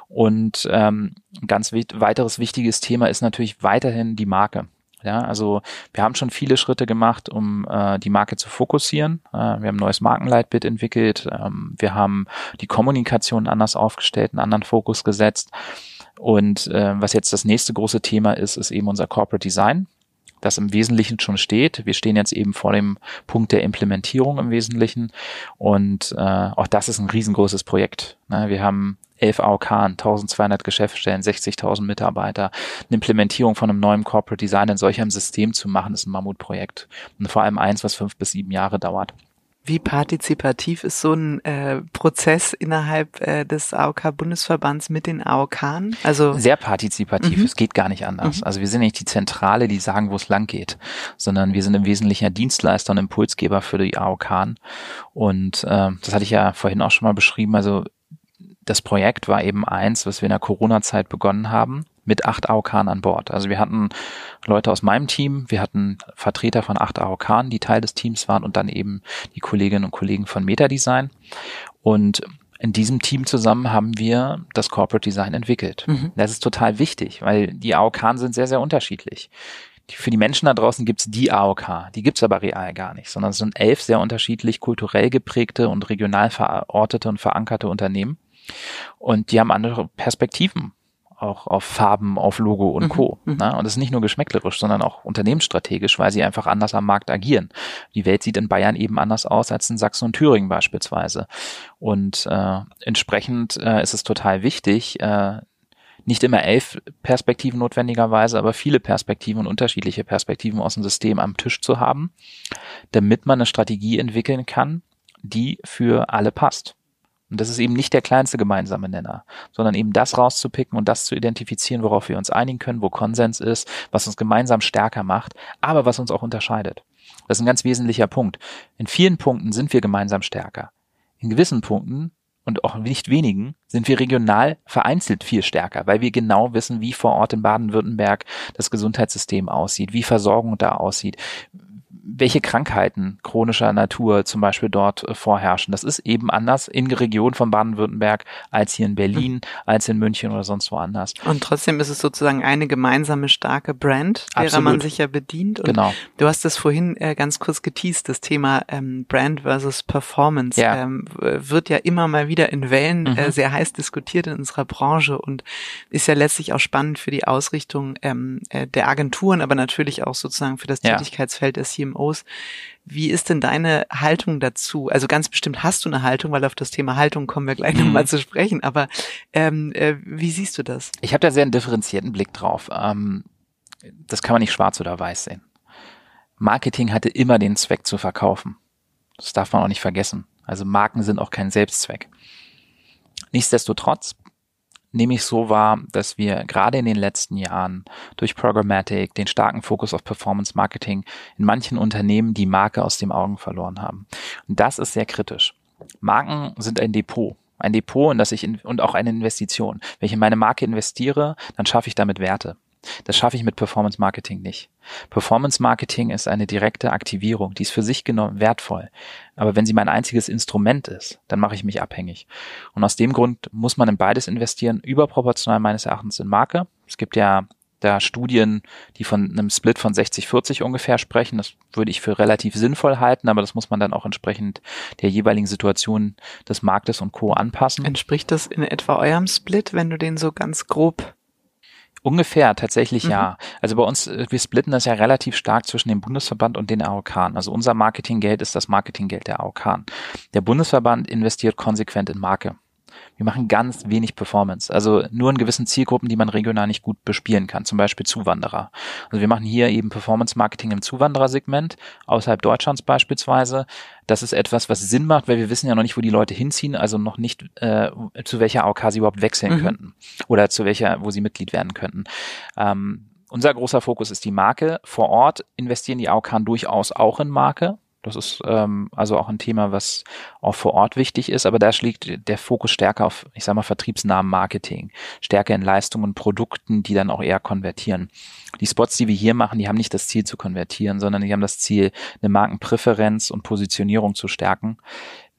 B: Und ähm, ganz weiteres wichtiges Thema ist natürlich weiterhin die Marke. Ja, also wir haben schon viele Schritte gemacht, um äh, die Marke zu fokussieren. Äh, wir haben ein neues Markenleitbild entwickelt. Ähm, wir haben die Kommunikation anders aufgestellt, einen anderen Fokus gesetzt. Und äh, was jetzt das nächste große Thema ist, ist eben unser Corporate Design, das im Wesentlichen schon steht. Wir stehen jetzt eben vor dem Punkt der Implementierung im Wesentlichen. Und äh, auch das ist ein riesengroßes Projekt. Ne? Wir haben 11 AOK, 1200 Geschäftsstellen, 60.000 Mitarbeiter. Eine Implementierung von einem neuen Corporate Design in solch einem System zu machen, ist ein Mammutprojekt. Und vor allem eins, was fünf bis sieben Jahre dauert.
A: Wie partizipativ ist so ein äh, Prozess innerhalb äh, des AOK-Bundesverbands mit den AOKern?
B: Also sehr partizipativ. Mhm. Es geht gar nicht anders. Mhm. Also wir sind nicht die Zentrale, die sagen, wo es lang geht, sondern wir sind im Wesentlichen Dienstleister und Impulsgeber für die AOK. Und äh, das hatte ich ja vorhin auch schon mal beschrieben. Also das Projekt war eben eins, was wir in der Corona-Zeit begonnen haben mit acht AOK an Bord. Also wir hatten Leute aus meinem Team, wir hatten Vertreter von acht AOK, die Teil des Teams waren und dann eben die Kolleginnen und Kollegen von Metadesign. Und in diesem Team zusammen haben wir das Corporate Design entwickelt. Mhm. Das ist total wichtig, weil die AOK sind sehr, sehr unterschiedlich. Für die Menschen da draußen gibt's die AOK, die gibt's aber real gar nicht, sondern es sind elf sehr unterschiedlich kulturell geprägte und regional verortete und verankerte Unternehmen. Und die haben andere Perspektiven auch auf Farben, auf Logo und mhm. Co. Mhm. Ne? Und das ist nicht nur geschmäcklerisch, sondern auch unternehmensstrategisch, weil sie einfach anders am Markt agieren. Die Welt sieht in Bayern eben anders aus als in Sachsen und Thüringen beispielsweise. Und äh, entsprechend äh, ist es total wichtig, äh, nicht immer elf Perspektiven notwendigerweise, aber viele Perspektiven und unterschiedliche Perspektiven aus dem System am Tisch zu haben, damit man eine Strategie entwickeln kann, die für alle passt. Und das ist eben nicht der kleinste gemeinsame Nenner, sondern eben das rauszupicken und das zu identifizieren, worauf wir uns einigen können, wo Konsens ist, was uns gemeinsam stärker macht, aber was uns auch unterscheidet. Das ist ein ganz wesentlicher Punkt. In vielen Punkten sind wir gemeinsam stärker. In gewissen Punkten und auch nicht wenigen sind wir regional vereinzelt viel stärker, weil wir genau wissen, wie vor Ort in Baden-Württemberg das Gesundheitssystem aussieht, wie Versorgung da aussieht, welche Krankheiten chronischer Natur zum Beispiel dort äh, vorherrschen. Das ist eben anders in der Region von Baden-Württemberg als hier in Berlin, mhm. als in München oder sonst woanders.
A: Und trotzdem ist es sozusagen eine gemeinsame starke Brand, derer Absolut. man sich ja bedient. Und genau. Du hast es vorhin äh, ganz kurz geteased, das Thema ähm, Brand versus Performance ja. ähm, wird ja immer mal wieder in Wellen äh, mhm. äh, sehr heiß diskutiert in unserer Branche und ist ja letztlich auch spannend für die Ausrichtung ähm, äh, der Agenturen, aber natürlich auch sozusagen für das ja. Tätigkeitsfeld des CMO CMOs. Wie ist denn deine Haltung dazu? Also ganz bestimmt hast du eine Haltung, weil auf das Thema Haltung kommen wir gleich mhm. nochmal zu sprechen. Aber ähm, äh, wie siehst du das?
B: Ich habe da sehr einen differenzierten Blick drauf. Ähm, das kann man nicht schwarz oder weiß sehen. Marketing hatte immer den Zweck zu verkaufen. Das darf man auch nicht vergessen. Also Marken sind auch kein Selbstzweck. Nichtsdestotrotz nehme ich so wahr, dass wir gerade in den letzten Jahren durch Programmatic, den starken Fokus auf Performance Marketing in manchen Unternehmen die Marke aus dem Augen verloren haben. Und das ist sehr kritisch. Marken sind ein Depot. Ein Depot, in das ich in, und auch eine Investition. Wenn ich in meine Marke investiere, dann schaffe ich damit Werte. Das schaffe ich mit Performance Marketing nicht. Performance Marketing ist eine direkte Aktivierung, die ist für sich genommen wertvoll. Aber wenn sie mein einziges Instrument ist, dann mache ich mich abhängig. Und aus dem Grund muss man in beides investieren, überproportional meines Erachtens in Marke. Es gibt ja da Studien, die von einem Split von 60-40 ungefähr sprechen. Das würde ich für relativ sinnvoll halten, aber das muss man dann auch entsprechend der jeweiligen Situation des Marktes und Co. anpassen.
A: Entspricht das in etwa eurem Split, wenn du den so ganz grob
B: Ungefähr, tatsächlich mhm. ja. Also bei uns, äh, wir splitten das ja relativ stark zwischen dem Bundesverband und den AOK. Also unser Marketinggeld ist das Marketinggeld der AOK. Der Bundesverband investiert konsequent in Marke. Wir machen ganz wenig Performance. Also nur in gewissen Zielgruppen, die man regional nicht gut bespielen kann, zum Beispiel Zuwanderer. Also wir machen hier eben Performance Marketing im Zuwanderersegment, außerhalb Deutschlands beispielsweise. Das ist etwas, was Sinn macht, weil wir wissen ja noch nicht, wo die Leute hinziehen, also noch nicht, äh, zu welcher AOK sie überhaupt wechseln mhm. könnten oder zu welcher, wo sie Mitglied werden könnten. Ähm, unser großer Fokus ist die Marke. Vor Ort investieren die AOK durchaus auch in Marke. Das ist ähm, also auch ein Thema, was auch vor Ort wichtig ist, aber da liegt der Fokus stärker auf, ich sage mal, vertriebsnahen Marketing, stärker in Leistungen und Produkten, die dann auch eher konvertieren. Die Spots, die wir hier machen, die haben nicht das Ziel zu konvertieren, sondern die haben das Ziel, eine Markenpräferenz und Positionierung zu stärken,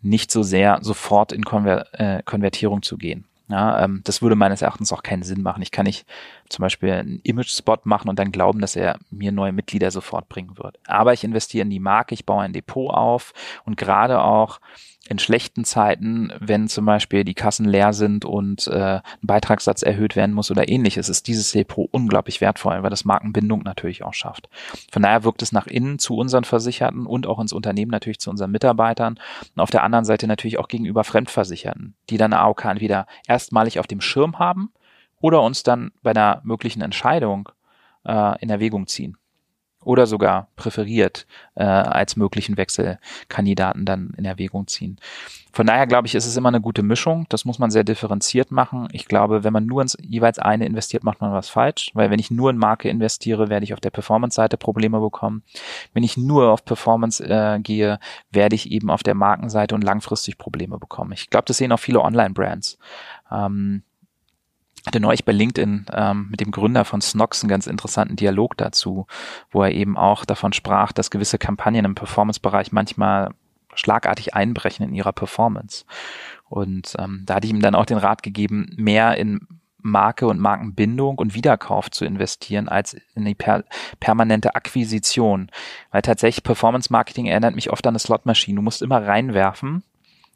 B: nicht so sehr sofort in Konver äh, Konvertierung zu gehen. Ja, ähm, das würde meines Erachtens auch keinen Sinn machen. Ich kann nicht zum Beispiel einen Image-Spot machen und dann glauben, dass er mir neue Mitglieder sofort bringen wird. Aber ich investiere in die Marke, ich baue ein Depot auf und gerade auch in schlechten Zeiten, wenn zum Beispiel die Kassen leer sind und äh, ein Beitragssatz erhöht werden muss oder ähnliches, ist dieses Depot unglaublich wertvoll, weil das Markenbindung natürlich auch schafft. Von daher wirkt es nach innen zu unseren Versicherten und auch ins Unternehmen natürlich zu unseren Mitarbeitern und auf der anderen Seite natürlich auch gegenüber Fremdversicherten, die dann AOK entweder erstmalig auf dem Schirm haben oder uns dann bei einer möglichen Entscheidung äh, in Erwägung ziehen oder sogar präferiert äh, als möglichen Wechselkandidaten dann in Erwägung ziehen. Von daher glaube ich, ist es immer eine gute Mischung. Das muss man sehr differenziert machen. Ich glaube, wenn man nur ins jeweils eine investiert, macht man was falsch. Weil wenn ich nur in Marke investiere, werde ich auf der Performance-Seite Probleme bekommen. Wenn ich nur auf Performance äh, gehe, werde ich eben auf der Markenseite und langfristig Probleme bekommen. Ich glaube, das sehen auch viele Online-Brands. Ähm, hatte neulich bei LinkedIn ähm, mit dem Gründer von Snox einen ganz interessanten Dialog dazu, wo er eben auch davon sprach, dass gewisse Kampagnen im Performance-Bereich manchmal schlagartig einbrechen in ihrer Performance. Und ähm, da hatte ich ihm dann auch den Rat gegeben, mehr in Marke und Markenbindung und Wiederkauf zu investieren als in die per permanente Akquisition. Weil tatsächlich Performance Marketing erinnert mich oft an eine Slotmaschine. Du musst immer reinwerfen,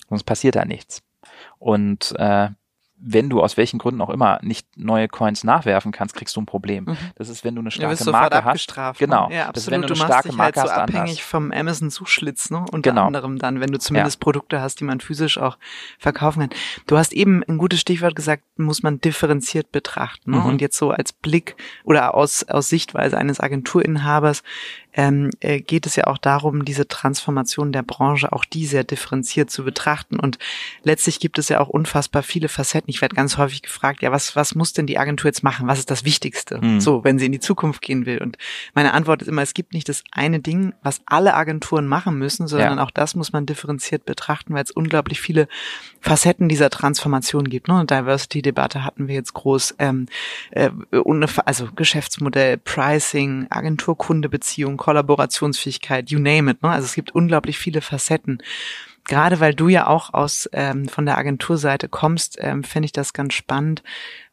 B: sonst passiert da nichts. Und äh, wenn du aus welchen Gründen auch immer nicht neue Coins nachwerfen kannst, kriegst du ein Problem. Mhm. Das ist, wenn du eine starke
A: ja,
B: Marke
A: hast.
B: Genau.
A: Ja, absolut. Das ist, wenn du, du eine starke dich Marke halt so abhängig vom Amazon Zuschlitz, ne? Unter genau. anderem dann, wenn du zumindest ja. Produkte hast, die man physisch auch verkaufen kann. Du hast eben ein gutes Stichwort gesagt, muss man differenziert betrachten. Ne? Mhm. Und jetzt so als Blick oder aus, aus Sichtweise eines Agenturinhabers, ähm, äh, geht es ja auch darum, diese Transformation der Branche, auch die sehr differenziert zu betrachten. Und letztlich gibt es ja auch unfassbar viele Facetten. Ich werde ganz häufig gefragt, ja, was, was muss denn die Agentur jetzt machen? Was ist das Wichtigste? Mhm. So, wenn sie in die Zukunft gehen will. Und meine Antwort ist immer, es gibt nicht das eine Ding, was alle Agenturen machen müssen, sondern ja. auch das muss man differenziert betrachten, weil es unglaublich viele Facetten dieser Transformation gibt. Ne? Diversity-Debatte hatten wir jetzt groß, ähm, äh, also Geschäftsmodell, Pricing, Agentur-Kunde-Beziehung, Kollaborationsfähigkeit, you name it. Ne? Also es gibt unglaublich viele Facetten. Gerade weil du ja auch aus ähm, von der Agenturseite kommst, ähm, finde ich das ganz spannend.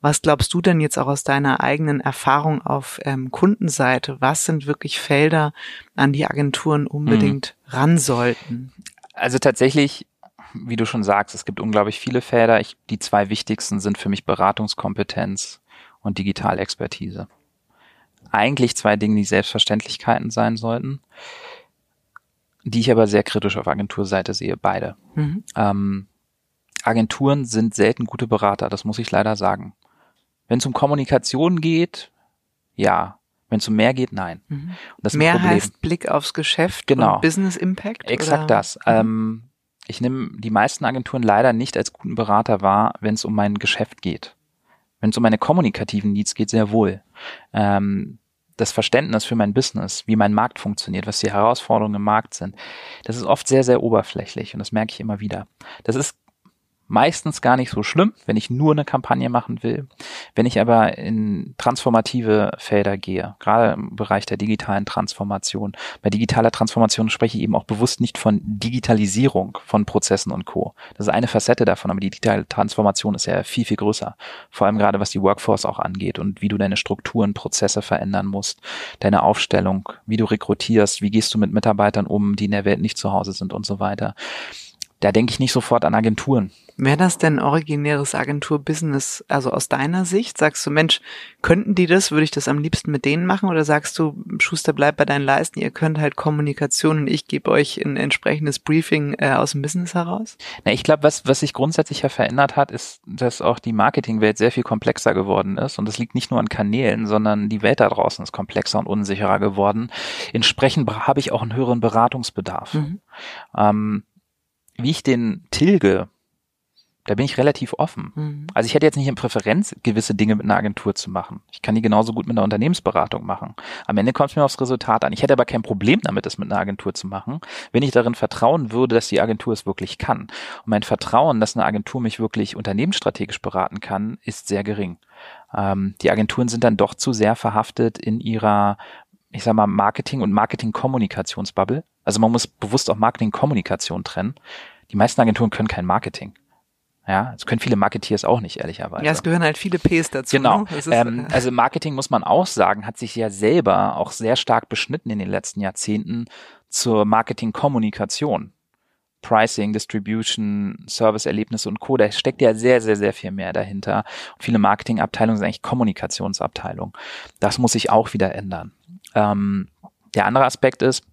A: Was glaubst du denn jetzt auch aus deiner eigenen Erfahrung auf ähm, Kundenseite? Was sind wirklich Felder, an die Agenturen unbedingt mhm. ran sollten?
B: Also tatsächlich wie du schon sagst, es gibt unglaublich viele Felder. Ich, die zwei wichtigsten sind für mich Beratungskompetenz und Digitalexpertise eigentlich zwei Dinge, die Selbstverständlichkeiten sein sollten, die ich aber sehr kritisch auf Agenturseite sehe, beide. Mhm. Ähm, Agenturen sind selten gute Berater, das muss ich leider sagen. Wenn es um Kommunikation geht, ja. Wenn es um mehr geht, nein.
A: Mhm. mehr heißt Blick aufs Geschäft
B: genau.
A: und Business Impact?
B: Exakt oder? das. Mhm. Ähm, ich nehme die meisten Agenturen leider nicht als guten Berater wahr, wenn es um mein Geschäft geht. Wenn es um meine kommunikativen Needs geht, sehr wohl. Ähm, das Verständnis für mein Business, wie mein Markt funktioniert, was die Herausforderungen im Markt sind, das ist oft sehr, sehr oberflächlich und das merke ich immer wieder. Das ist meistens gar nicht so schlimm, wenn ich nur eine Kampagne machen will. Wenn ich aber in transformative Felder gehe, gerade im Bereich der digitalen Transformation, bei digitaler Transformation spreche ich eben auch bewusst nicht von Digitalisierung von Prozessen und Co. Das ist eine Facette davon, aber die digitale Transformation ist ja viel, viel größer. Vor allem gerade was die Workforce auch angeht und wie du deine Strukturen, Prozesse verändern musst, deine Aufstellung, wie du rekrutierst, wie gehst du mit Mitarbeitern um, die in der Welt nicht zu Hause sind und so weiter da denke ich nicht sofort an Agenturen.
A: Wäre das denn originäres Agentur-Business, also aus deiner Sicht? Sagst du, Mensch, könnten die das? Würde ich das am liebsten mit denen machen? Oder sagst du, Schuster, bleib bei deinen Leisten, ihr könnt halt Kommunikation und ich gebe euch ein entsprechendes Briefing äh, aus dem Business heraus?
B: Na, ich glaube, was, was sich grundsätzlich ja verändert hat, ist, dass auch die Marketingwelt sehr viel komplexer geworden ist. Und das liegt nicht nur an Kanälen, sondern die Welt da draußen ist komplexer und unsicherer geworden. Entsprechend habe ich auch einen höheren Beratungsbedarf. Mhm. Ähm, wie ich den tilge, da bin ich relativ offen. Mhm. Also ich hätte jetzt nicht in Präferenz, gewisse Dinge mit einer Agentur zu machen. Ich kann die genauso gut mit einer Unternehmensberatung machen. Am Ende kommt es mir aufs Resultat an. Ich hätte aber kein Problem damit, das mit einer Agentur zu machen, wenn ich darin vertrauen würde, dass die Agentur es wirklich kann. Und mein Vertrauen, dass eine Agentur mich wirklich unternehmensstrategisch beraten kann, ist sehr gering. Ähm, die Agenturen sind dann doch zu sehr verhaftet in ihrer ich sag mal, Marketing und Marketing-Kommunikationsbubble. Also man muss bewusst auch Marketing-Kommunikation trennen. Die meisten Agenturen können kein Marketing. Ja, es können viele Marketeers auch nicht, ehrlicherweise.
A: Ja, es gehören halt viele Ps dazu.
B: Genau. Ne? Ist, ähm, äh, also Marketing muss man auch sagen, hat sich ja selber auch sehr stark beschnitten in den letzten Jahrzehnten zur Marketing-Kommunikation. Pricing, Distribution, Service-Erlebnisse und Co. Da steckt ja sehr, sehr, sehr viel mehr dahinter. Und viele Marketingabteilungen sind eigentlich Kommunikationsabteilungen. Das muss sich auch wieder ändern. Ähm, der andere Aspekt ist,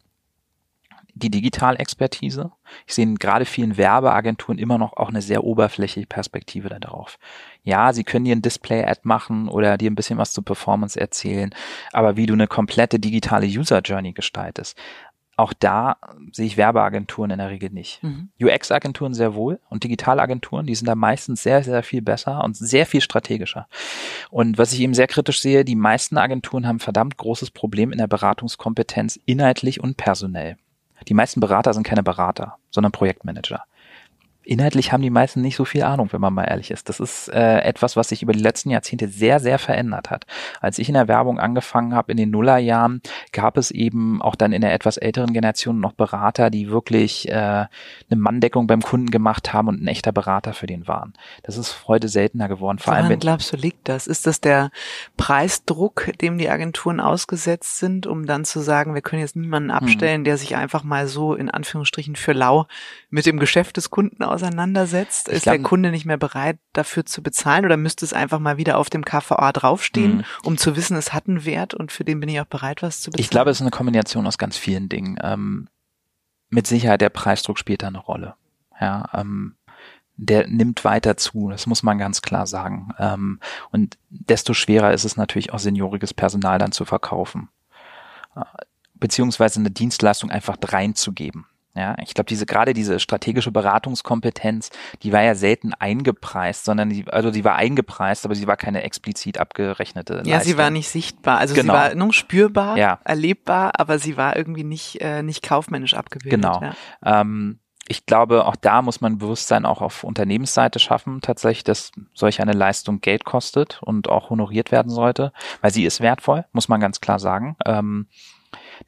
B: die Digitalexpertise. Ich sehe in gerade vielen Werbeagenturen immer noch auch eine sehr oberflächliche Perspektive darauf. Ja, sie können dir ein Display-Ad machen oder dir ein bisschen was zur Performance erzählen, aber wie du eine komplette digitale User Journey gestaltest, auch da sehe ich Werbeagenturen in der Regel nicht. Mhm. UX-Agenturen sehr wohl und Digitalagenturen, die sind da meistens sehr, sehr viel besser und sehr viel strategischer. Und was ich eben sehr kritisch sehe, die meisten Agenturen haben verdammt großes Problem in der Beratungskompetenz inhaltlich und personell. Die meisten Berater sind keine Berater, sondern Projektmanager inhaltlich haben die meisten nicht so viel Ahnung, wenn man mal ehrlich ist. Das ist äh, etwas, was sich über die letzten Jahrzehnte sehr, sehr verändert hat. Als ich in der Werbung angefangen habe in den Nullerjahren, gab es eben auch dann in der etwas älteren Generation noch Berater, die wirklich äh, eine Manndeckung beim Kunden gemacht haben und ein echter Berater für den waren. Das ist heute seltener geworden.
A: Vor allem, wenn glaubst du, liegt das? Ist das der Preisdruck, dem die Agenturen ausgesetzt sind, um dann zu sagen, wir können jetzt niemanden hm. abstellen, hm. der sich einfach mal so in Anführungsstrichen für lau mit dem Geschäft des Kunden auseinandersetzt? Ist glaub, der Kunde nicht mehr bereit, dafür zu bezahlen oder müsste es einfach mal wieder auf dem KVA draufstehen, mhm. um zu wissen, es hat einen Wert und für den bin ich auch bereit, was zu bezahlen?
B: Ich glaube, es ist eine Kombination aus ganz vielen Dingen. Ähm, mit Sicherheit der Preisdruck spielt da eine Rolle. Ja, ähm, der nimmt weiter zu, das muss man ganz klar sagen. Ähm, und desto schwerer ist es natürlich auch senioriges Personal dann zu verkaufen. Äh, beziehungsweise eine Dienstleistung einfach reinzugeben. Ja, ich glaube, diese gerade diese strategische Beratungskompetenz, die war ja selten eingepreist, sondern die, also die war eingepreist, aber sie war keine explizit abgerechnete.
A: Ja, Leistung. sie war nicht sichtbar. Also genau. sie war nur spürbar, ja. erlebbar, aber sie war irgendwie nicht äh, nicht kaufmännisch abgebildet.
B: Genau. Ja. Ähm, ich glaube, auch da muss man Bewusstsein auch auf Unternehmensseite schaffen, tatsächlich, dass solch eine Leistung Geld kostet und auch honoriert werden sollte, weil sie ist wertvoll, muss man ganz klar sagen. Ähm,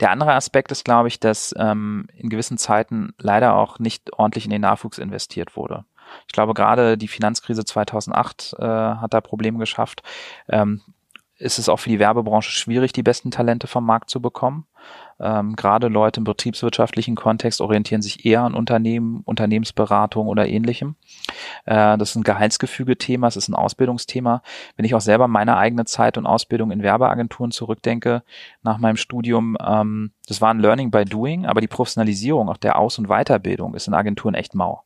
B: der andere Aspekt ist, glaube ich, dass ähm, in gewissen Zeiten leider auch nicht ordentlich in den Nachwuchs investiert wurde. Ich glaube, gerade die Finanzkrise 2008 äh, hat da Probleme geschafft. Ähm, ist es auch für die Werbebranche schwierig, die besten Talente vom Markt zu bekommen. Ähm, gerade Leute im betriebswirtschaftlichen Kontext orientieren sich eher an Unternehmen, Unternehmensberatung oder ähnlichem. Äh, das ist ein Gehaltsgefüge-Thema, es ist ein Ausbildungsthema. Wenn ich auch selber meine eigene Zeit und Ausbildung in Werbeagenturen zurückdenke, nach meinem Studium, ähm, das war ein Learning by Doing, aber die Professionalisierung, auch der Aus- und Weiterbildung ist in Agenturen echt mau.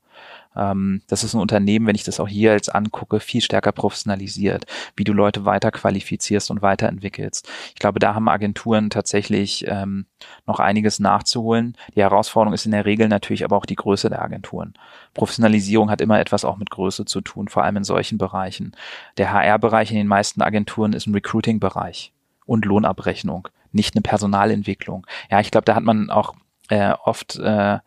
B: Ähm, das ist ein Unternehmen, wenn ich das auch hier jetzt angucke, viel stärker professionalisiert, wie du Leute weiter qualifizierst und weiterentwickelst. Ich glaube, da haben Agenturen tatsächlich ähm, noch einiges nachzuholen. Die Herausforderung ist in der Regel natürlich aber auch die Größe der Agenturen. Professionalisierung hat immer etwas auch mit Größe zu tun, vor allem in solchen Bereichen. Der HR-Bereich in den meisten Agenturen ist ein Recruiting-Bereich und Lohnabrechnung, nicht eine Personalentwicklung. Ja, ich glaube, da hat man auch äh, oft äh,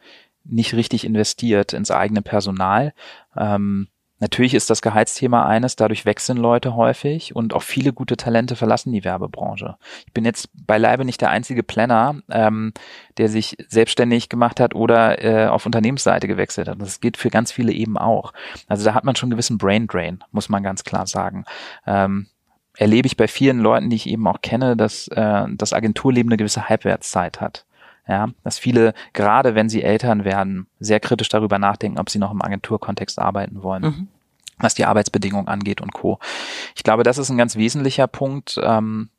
B: nicht richtig investiert ins eigene Personal. Ähm, natürlich ist das Gehaltsthema eines, dadurch wechseln Leute häufig und auch viele gute Talente verlassen die Werbebranche. Ich bin jetzt beileibe nicht der einzige Planner, ähm, der sich selbstständig gemacht hat oder äh, auf Unternehmensseite gewechselt hat. Das geht für ganz viele eben auch. Also da hat man schon einen gewissen Brain Drain, muss man ganz klar sagen. Ähm, erlebe ich bei vielen Leuten, die ich eben auch kenne, dass äh, das Agenturleben eine gewisse Halbwertszeit hat. Ja, dass viele, gerade wenn sie Eltern werden, sehr kritisch darüber nachdenken, ob sie noch im Agenturkontext arbeiten wollen. Mhm. was die Arbeitsbedingungen angeht und Co. Ich glaube, das ist ein ganz wesentlicher Punkt, ähm,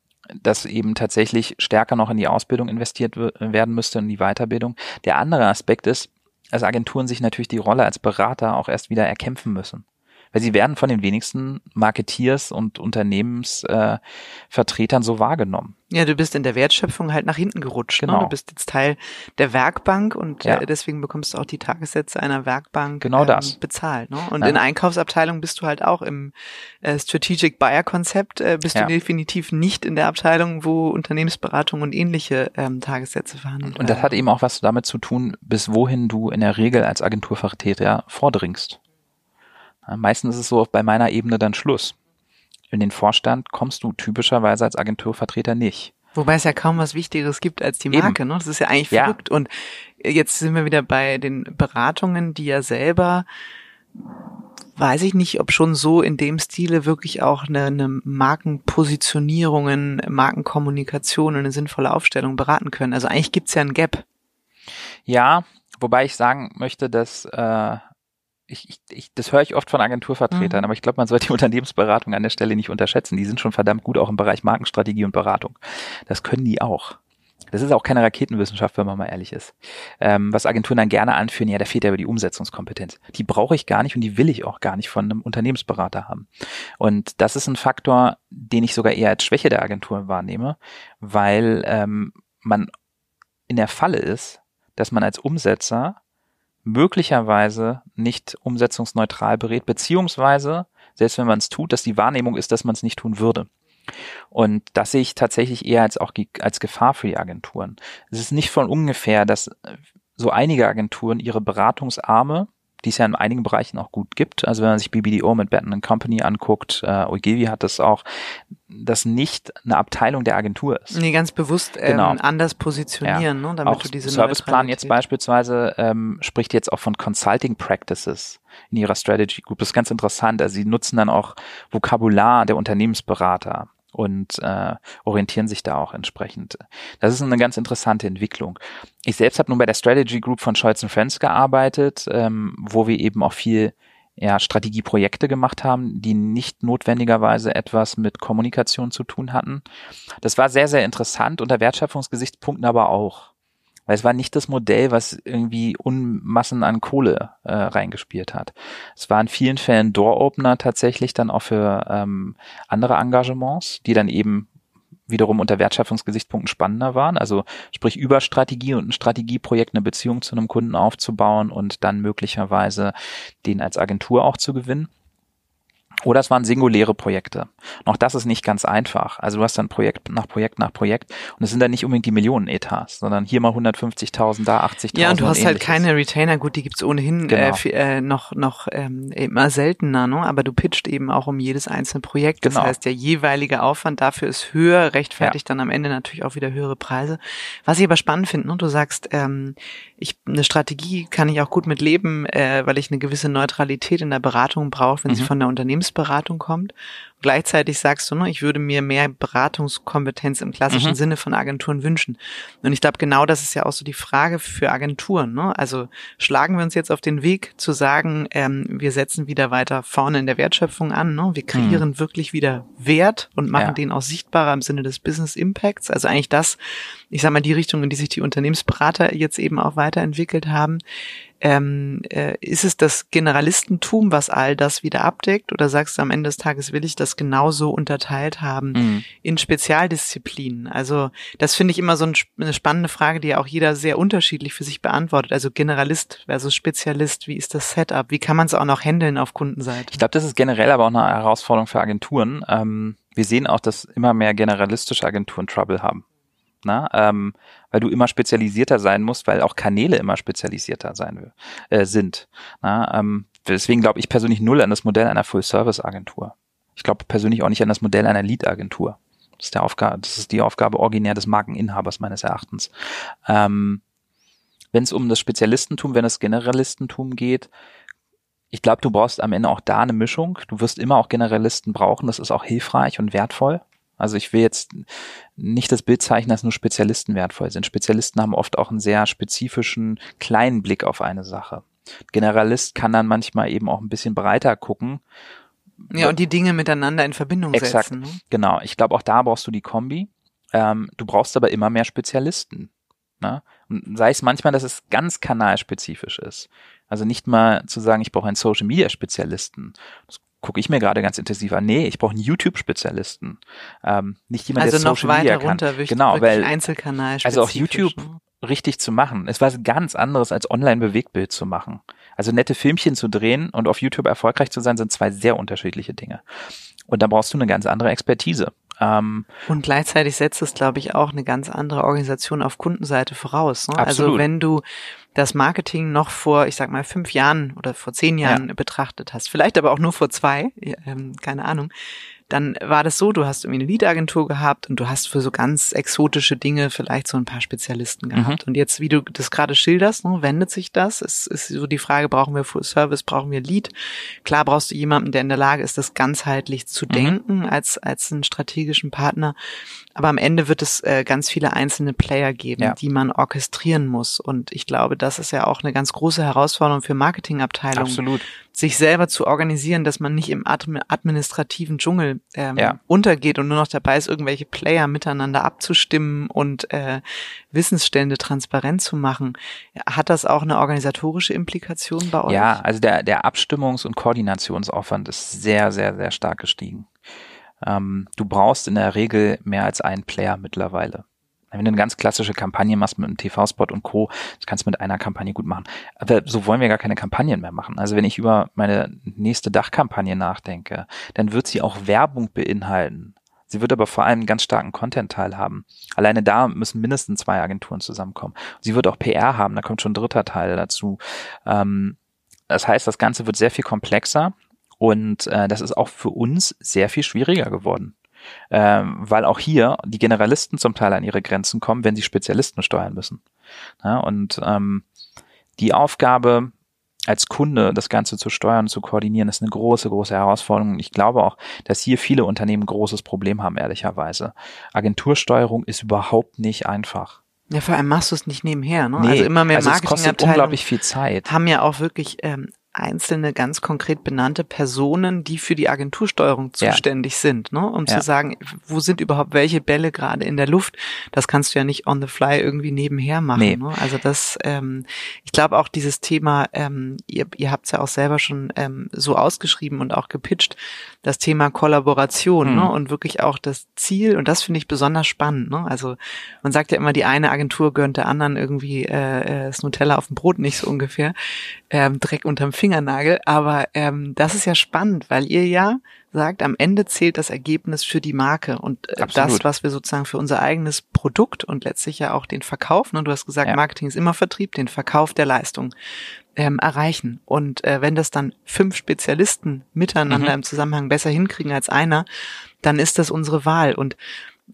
B: dass eben tatsächlich stärker noch in die Ausbildung investiert werden müsste, in die Weiterbildung. Der andere Aspekt ist, dass Agenturen sich natürlich die Rolle als Berater auch erst wieder erkämpfen müssen weil sie werden von den wenigsten Marketeers und Unternehmensvertretern äh, so wahrgenommen.
A: Ja, du bist in der Wertschöpfung halt nach hinten gerutscht. Ne? Genau. Ne? Du bist jetzt Teil der Werkbank und ja. äh, deswegen bekommst du auch die Tagessätze einer Werkbank
B: genau ähm, das.
A: bezahlt. Ne? Und ja. in Einkaufsabteilung bist du halt auch im äh, Strategic Buyer Konzept, äh, bist ja. du definitiv nicht in der Abteilung, wo Unternehmensberatung und ähnliche ähm, Tagessätze verhandelt
B: Und das hat eben auch was damit zu tun, bis wohin du in der Regel als Agenturvertreter vordringst. Meistens ist es so bei meiner Ebene dann Schluss. In den Vorstand kommst du typischerweise als Agenturvertreter nicht.
A: Wobei es ja kaum was Wichtigeres gibt als die Marke, Eben. ne? Das ist ja eigentlich verrückt. Ja. Und jetzt sind wir wieder bei den Beratungen, die ja selber, weiß ich nicht, ob schon so in dem Stile wirklich auch eine, eine Markenpositionierungen, Markenkommunikation und eine sinnvolle Aufstellung beraten können. Also eigentlich gibt's ja ein Gap.
B: Ja, wobei ich sagen möchte, dass äh, ich, ich, ich, das höre ich oft von Agenturvertretern, mhm. aber ich glaube, man sollte die <laughs> Unternehmensberatung an der Stelle nicht unterschätzen. Die sind schon verdammt gut auch im Bereich Markenstrategie und Beratung. Das können die auch. Das ist auch keine Raketenwissenschaft, wenn man mal ehrlich ist. Ähm, was Agenturen dann gerne anführen, ja, da fehlt ja aber die Umsetzungskompetenz. Die brauche ich gar nicht und die will ich auch gar nicht von einem Unternehmensberater haben. Und das ist ein Faktor, den ich sogar eher als Schwäche der Agentur wahrnehme, weil ähm, man in der Falle ist, dass man als Umsetzer möglicherweise nicht umsetzungsneutral berät, beziehungsweise, selbst wenn man es tut, dass die Wahrnehmung ist, dass man es nicht tun würde. Und das sehe ich tatsächlich eher als auch als Gefahr für die Agenturen. Es ist nicht von ungefähr, dass so einige Agenturen ihre Beratungsarme die es ja in einigen Bereichen auch gut gibt. Also wenn man sich BBDO mit Batten Company anguckt, äh, Ogevi hat das auch, das nicht eine Abteilung der Agentur ist.
A: Nee, ganz bewusst ähm, genau. anders positionieren,
B: ja.
A: ne,
B: damit auch du diese Serviceplan jetzt beispielsweise ähm, spricht jetzt auch von Consulting Practices in ihrer Strategy Group. Das ist ganz interessant. Also sie nutzen dann auch Vokabular der Unternehmensberater und äh, orientieren sich da auch entsprechend. Das ist eine ganz interessante Entwicklung. Ich selbst habe nun bei der Strategy Group von Scholz Friends gearbeitet, ähm, wo wir eben auch viel ja, Strategieprojekte gemacht haben, die nicht notwendigerweise etwas mit Kommunikation zu tun hatten. Das war sehr, sehr interessant, unter Wertschöpfungsgesichtspunkten aber auch. Weil es war nicht das Modell, was irgendwie Unmassen an Kohle äh, reingespielt hat. Es war in vielen Fällen Door-Opener tatsächlich dann auch für ähm, andere Engagements, die dann eben wiederum unter Wertschöpfungsgesichtspunkten spannender waren. Also sprich über Strategie und ein Strategieprojekt eine Beziehung zu einem Kunden aufzubauen und dann möglicherweise den als Agentur auch zu gewinnen. Oder es waren singuläre Projekte. Noch das ist nicht ganz einfach. Also du hast dann Projekt nach Projekt nach Projekt und es sind dann nicht unbedingt die Millionen-Etats, sondern hier mal 150.000, da 80.000.
A: Ja, und du hast halt keine Retainer. Gut, die gibt's ohnehin äh, genau. äh, noch noch ähm, immer seltener, ne? aber du pitcht eben auch um jedes einzelne Projekt. Das genau. heißt, der jeweilige Aufwand dafür ist höher, rechtfertigt ja. dann am Ende natürlich auch wieder höhere Preise. Was ich aber spannend finde, ne? du sagst, ähm, ich eine Strategie kann ich auch gut mit leben, äh, weil ich eine gewisse Neutralität in der Beratung brauche, wenn mhm. sie von der Unternehmensberatung kommt. Gleichzeitig sagst du, ne, ich würde mir mehr Beratungskompetenz im klassischen mhm. Sinne von Agenturen wünschen. Und ich glaube, genau das ist ja auch so die Frage für Agenturen. Ne? Also schlagen wir uns jetzt auf den Weg zu sagen, ähm, wir setzen wieder weiter vorne in der Wertschöpfung an. Ne? Wir kreieren mhm. wirklich wieder Wert und machen ja. den auch sichtbarer im Sinne des Business Impacts. Also eigentlich das, ich sage mal, die Richtung, in die sich die Unternehmensberater jetzt eben auch weiterentwickelt haben ähm, äh, ist es das Generalistentum, was all das wieder abdeckt? Oder sagst du am Ende des Tages will ich das genauso unterteilt haben mhm. in Spezialdisziplinen? Also das finde ich immer so ein, eine spannende Frage, die ja auch jeder sehr unterschiedlich für sich beantwortet. Also Generalist versus Spezialist, wie ist das Setup? Wie kann man es auch noch handeln auf Kundenseite?
B: Ich glaube, das ist generell aber auch eine Herausforderung für Agenturen. Ähm, wir sehen auch, dass immer mehr generalistische Agenturen Trouble haben ne? ähm, weil du immer spezialisierter sein musst, weil auch Kanäle immer spezialisierter sein äh, sind. Ne? Ähm, deswegen glaube ich persönlich null an das Modell einer Full-Service-Agentur. Ich glaube persönlich auch nicht an das Modell einer Lead-Agentur. Das ist das ist die Aufgabe originär des Markeninhabers meines Erachtens. Ähm, wenn es um das Spezialistentum, wenn es Generalistentum geht, ich glaube, du brauchst am Ende auch da eine Mischung. Du wirst immer auch Generalisten brauchen. Das ist auch hilfreich und wertvoll. Also ich will jetzt nicht das Bild zeichnen, dass nur Spezialisten wertvoll sind. Spezialisten haben oft auch einen sehr spezifischen, kleinen Blick auf eine Sache. Generalist kann dann manchmal eben auch ein bisschen breiter gucken.
A: Ja, und die Dinge miteinander in Verbindung
B: Exakt,
A: setzen. Ne?
B: Genau. Ich glaube, auch da brauchst du die Kombi. Ähm, du brauchst aber immer mehr Spezialisten. Ne? Und sei es manchmal, dass es ganz kanalspezifisch ist. Also nicht mal zu sagen, ich brauche einen Social Media Spezialisten. Das gucke ich mir gerade ganz intensiv an. Nee, ich brauche einen YouTube-Spezialisten. Ähm, nicht jemand,
A: also
B: der
A: Social noch weiter runter,
B: kann. Genau, weil
A: Einzelkanal
B: also auch YouTube ne? richtig zu machen. Es war ganz anderes als Online-Bewegtbild zu machen. Also nette Filmchen zu drehen und auf YouTube erfolgreich zu sein, sind zwei sehr unterschiedliche Dinge. Und da brauchst du eine ganz andere Expertise.
A: Ähm, und gleichzeitig setzt es, glaube ich, auch eine ganz andere Organisation auf Kundenseite voraus. Ne? Also wenn du das Marketing noch vor, ich sag mal, fünf Jahren oder vor zehn Jahren ja. betrachtet hast, vielleicht aber auch nur vor zwei, ähm, keine Ahnung, dann war das so, du hast irgendwie eine Lead-Agentur gehabt und du hast für so ganz exotische Dinge vielleicht so ein paar Spezialisten gehabt. Mhm. Und jetzt, wie du das gerade schilderst, ne, wendet sich das. Es ist so die Frage, brauchen wir Full Service, brauchen wir Lead? Klar brauchst du jemanden, der in der Lage ist, das ganzheitlich zu mhm. denken als, als einen strategischen Partner. Aber am Ende wird es äh, ganz viele einzelne Player geben,
B: Ja.
A: die man orchestrieren muss. Und ich glaube, das ist ja auch eine ganz große Herausforderung für Marketingabteilungen,
B: Absolut.
A: sich selber zu organisieren, dass man nicht im admi- administrativen Dschungel ähm,
B: Ja.
A: untergeht und nur noch dabei ist, irgendwelche Player miteinander abzustimmen und äh, Wissensstände transparent zu machen. Hat das auch eine organisatorische Implikation bei euch?
B: Ja, also der, der Abstimmungs- und Koordinationsaufwand ist sehr, sehr, sehr stark gestiegen. Ähm, du brauchst in der Regel mehr als einen Player mittlerweile. Wenn du eine ganz klassische Kampagne machst mit einem TV-Spot und Co., das kannst du mit einer Kampagne gut machen. Aber so wollen wir gar keine Kampagnen mehr machen. Also wenn ich über meine nächste Dachkampagne nachdenke, dann wird sie auch Werbung beinhalten. Sie wird aber vor allem einen ganz starken Content-Teil haben. Alleine da müssen mindestens zwei Agenturen zusammenkommen. Sie wird auch PR haben, da kommt schon ein dritter Teil dazu. Ähm, das heißt, das Ganze wird sehr viel komplexer und äh, das ist auch für uns sehr viel schwieriger geworden. Ähm, weil auch hier die Generalisten zum Teil an ihre Grenzen kommen, wenn sie Spezialisten steuern müssen. Ja, und ähm, die Aufgabe als Kunde das Ganze zu steuern und zu koordinieren, ist eine große, große Herausforderung. Und Ich glaube auch, dass hier viele Unternehmen ein großes Problem haben, ehrlicherweise. Agentursteuerung ist überhaupt nicht einfach.
A: Ja, vor allem machst du es nicht nebenher. Ne?
B: Nee,
A: also immer mehr
B: also es kostet
A: Marketingabteilungen
B: unglaublich viel Zeit.
A: haben ja auch wirklich ähm, einzelne ganz konkret benannte Personen, die für die Agentursteuerung
B: Ja.
A: zuständig sind, ne? um
B: Ja.
A: zu sagen, wo sind überhaupt welche Bälle gerade in der Luft. Das kannst du ja nicht on the fly irgendwie nebenher machen.
B: Nee.
A: Ne? Also das, ähm, ich glaube auch dieses Thema, ähm, ihr, ihr habt es ja auch selber schon ähm, so ausgeschrieben und auch gepitcht, das Thema Kollaboration
B: Mhm.
A: ne? und wirklich auch das Ziel, und das finde ich besonders spannend. Ne? Also man sagt ja immer, die eine Agentur gönnt der anderen irgendwie äh, äh, das Nutella auf dem Brot nicht so ungefähr, ähm, Dreck unterm Fingernagel. Aber ähm, das ist ja spannend, weil ihr ja sagt, am Ende zählt das Ergebnis für die Marke und äh, das, was wir sozusagen für unser eigenes Produkt und letztlich ja auch den Verkauf, ne? du hast gesagt,
B: Ja.
A: Marketing ist immer Vertrieb, den Verkauf der Leistung ähm, erreichen. Und äh, wenn das dann fünf Spezialisten miteinander
B: Mhm.
A: im Zusammenhang besser hinkriegen als einer, dann ist das unsere Wahl. Und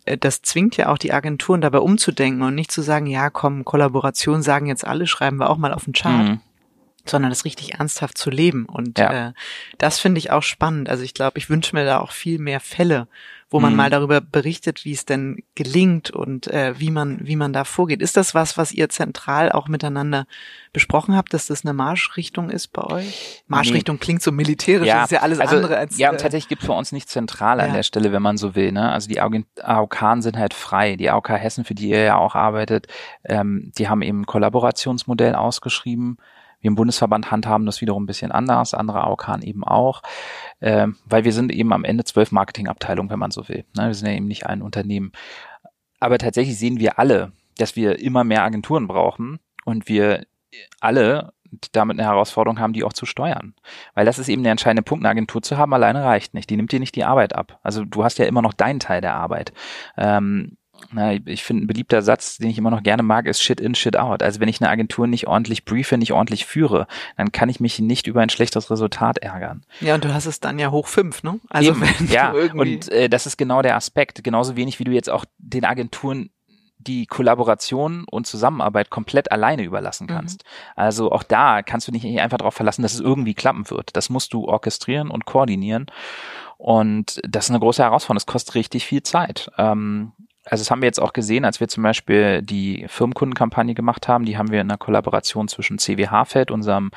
A: äh, das zwingt ja auch die Agenturen dabei umzudenken und nicht zu sagen, ja, komm, Kollaboration sagen jetzt alle, schreiben wir auch mal auf den Chart,
B: Mhm.
A: Sondern das richtig ernsthaft zu leben. Und
B: Ja.
A: äh, das finde ich auch spannend. Also ich glaube, ich wünsche mir da auch viel mehr Fälle, wo man
B: Mhm.
A: mal darüber berichtet, wie es denn gelingt und äh, wie man wie man da vorgeht. Ist das was, was ihr zentral auch miteinander besprochen habt, dass das eine Marschrichtung ist bei euch? Marschrichtung klingt so militärisch, das ist ja alles
B: also,
A: andere als
B: Ja,
A: äh,
B: und tatsächlich gibt's bei uns nicht zentral an
A: Ja.
B: der Stelle, wenn man so will. Ne? Also die AOK AOK sind halt frei. Die AOK Hessen, für die ihr ja auch arbeitet, ähm, die haben eben ein Kollaborationsmodell ausgeschrieben. Wir im Bundesverband handhaben das wiederum ein bisschen anders, andere AOK eben auch, ähm, weil wir sind eben am Ende zwölf Marketingabteilungen, wenn man so will. Ne? Wir sind ja eben nicht ein Unternehmen. Aber tatsächlich sehen wir alle, dass wir immer mehr Agenturen brauchen und wir alle damit eine Herausforderung haben, die auch zu steuern. Weil das ist eben der entscheidende Punkt, eine Agentur zu haben, alleine reicht nicht. Die nimmt dir nicht die Arbeit ab. Also du hast ja immer noch deinen Teil der Arbeit. Ähm, na, ich finde, ein beliebter Satz, den ich immer noch gerne mag, ist Shit in, Shit out. Also wenn ich eine Agentur nicht ordentlich briefe, nicht ordentlich führe, dann kann ich mich nicht über ein schlechtes Resultat ärgern.
A: ja, und du hast es dann ja hoch fünf, ne? Also
B: Eben,
A: wenn
B: ja,
A: du irgendwie
B: und äh, das ist genau der Aspekt. Genauso wenig wie du jetzt auch den Agenturen die Kollaboration und Zusammenarbeit komplett alleine überlassen kannst. Also auch da kannst du nicht einfach darauf verlassen, dass es irgendwie klappen wird. Das musst du orchestrieren und koordinieren. Und das ist eine große Herausforderung. Das kostet richtig viel Zeit. Ähm, also das haben wir jetzt auch gesehen, als wir zum Beispiel die Firmenkundenkampagne gemacht haben. Die haben wir in einer Kollaboration zwischen CW Feld, unserem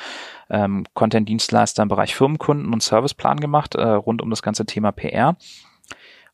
B: ähm, Content-Dienstleister im Bereich Firmenkunden und Serviceplan gemacht, äh, rund um das ganze Thema PR.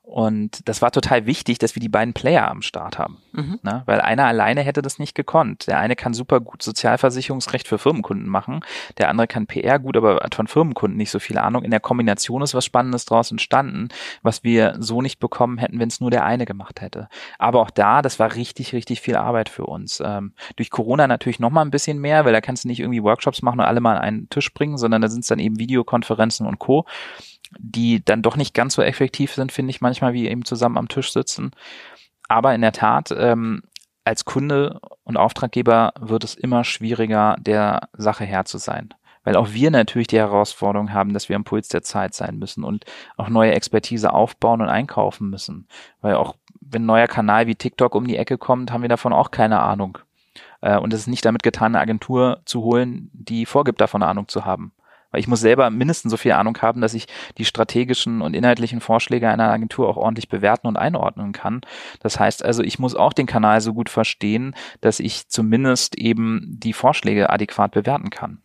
B: Und das war total wichtig, dass wir die beiden Player am Start haben.
A: Mhm.
B: Ne? Weil einer alleine hätte das nicht gekonnt. Der eine kann super gut Sozialversicherungsrecht für Firmenkunden machen, der andere kann PR gut, aber hat von Firmenkunden nicht so viel Ahnung. In der Kombination ist was Spannendes draus entstanden, was wir so nicht bekommen hätten, wenn es nur der eine gemacht hätte. Aber auch da, das war richtig, richtig viel Arbeit für uns. Ähm, durch Corona natürlich noch mal ein bisschen mehr, weil da kannst du nicht irgendwie Workshops machen und alle mal an einen Tisch bringen, sondern da sind es dann eben Videokonferenzen und Co die dann doch nicht ganz so effektiv sind, finde ich manchmal, wie eben zusammen am Tisch sitzen. Aber in der Tat, ähm, als Kunde und Auftraggeber wird es immer schwieriger, der Sache Herr zu sein. Weil auch wir natürlich die Herausforderung haben, dass wir am Puls der Zeit sein müssen und auch neue Expertise aufbauen und einkaufen müssen. Weil auch wenn ein neuer Kanal wie TikTok um die Ecke kommt, haben wir davon auch keine Ahnung. Äh, Und es ist nicht damit getan, eine Agentur zu holen, die vorgibt, davon Ahnung zu haben Weil ich muss selber mindestens so viel Ahnung haben, dass ich die strategischen und inhaltlichen Vorschläge einer Agentur auch ordentlich bewerten und einordnen kann. Das heißt also, ich muss auch den Kanal so gut verstehen, dass ich zumindest eben die Vorschläge adäquat bewerten kann.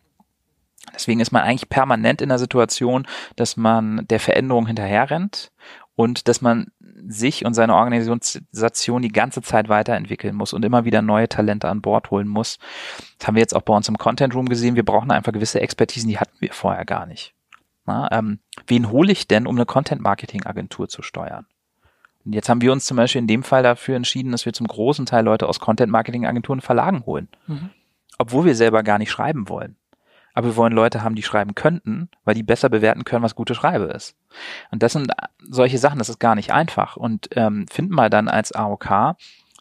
B: Deswegen ist man eigentlich permanent in der Situation, dass man der Veränderung hinterherrennt und dass man sich und seine Organisation die ganze Zeit weiterentwickeln muss und immer wieder neue Talente an Bord holen muss. Das haben wir jetzt auch bei uns im Content Room gesehen. Wir brauchen einfach gewisse Expertisen, die hatten wir vorher gar nicht. Na, ähm, wen hole ich denn, um eine Content-Marketing-Agentur zu steuern? Und jetzt haben wir uns zum Beispiel in dem Fall dafür entschieden, dass wir zum großen Teil Leute aus Content-Marketing-Agenturen Verlagen holen. Mhm. Obwohl wir selber gar nicht schreiben wollen aber wir wollen Leute haben, die schreiben könnten, weil die besser bewerten können, was gute Schreibe ist. Und das sind solche Sachen, das ist gar nicht einfach. Und ähm, finden wir dann als AOK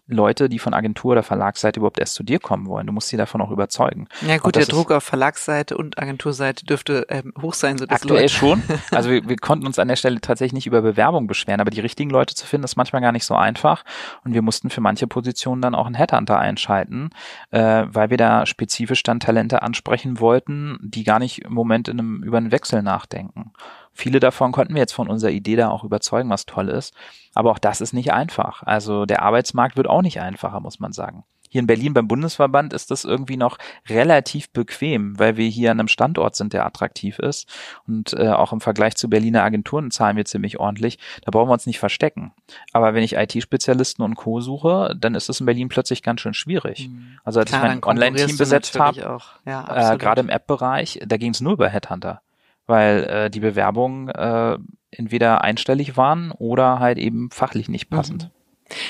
B: Leute, die von Agentur oder Verlagsseite überhaupt erst zu dir kommen wollen. Du musst sie davon auch überzeugen.
A: Ja gut, der Druck auf Verlagsseite und Agenturseite dürfte ähm, hoch sein. So
B: aktuell Leute schon. <laughs> Also wir, wir konnten uns an der Stelle tatsächlich nicht über Bewerbung beschweren, aber die richtigen Leute zu finden, ist manchmal gar nicht so einfach. Und wir mussten für manche Positionen dann auch einen Headhunter einschalten, äh, weil wir da spezifisch dann Talente ansprechen wollten, die gar nicht im Moment in einem, über einen Wechsel nachdenken. Viele davon konnten wir jetzt von unserer Idee da auch überzeugen, was toll ist. Aber auch das ist nicht einfach. Also der Arbeitsmarkt wird auch nicht einfacher, muss man sagen. Hier in Berlin beim Bundesverband ist das irgendwie noch relativ bequem, weil wir hier an einem Standort sind, der attraktiv ist. Und äh, auch im Vergleich zu Berliner Agenturen zahlen wir ziemlich ordentlich. Da brauchen wir uns nicht verstecken. Aber wenn ich IT-Spezialisten und Co. suche, dann ist es in Berlin plötzlich ganz schön schwierig. Mhm. Also als Klar, ich mein Online-Team besetzt habe, ja, äh, gerade im App-Bereich, da ging es nur über Headhunter weil äh, die Bewerbungen äh, entweder einstellig waren oder halt eben fachlich nicht passend. Mhm.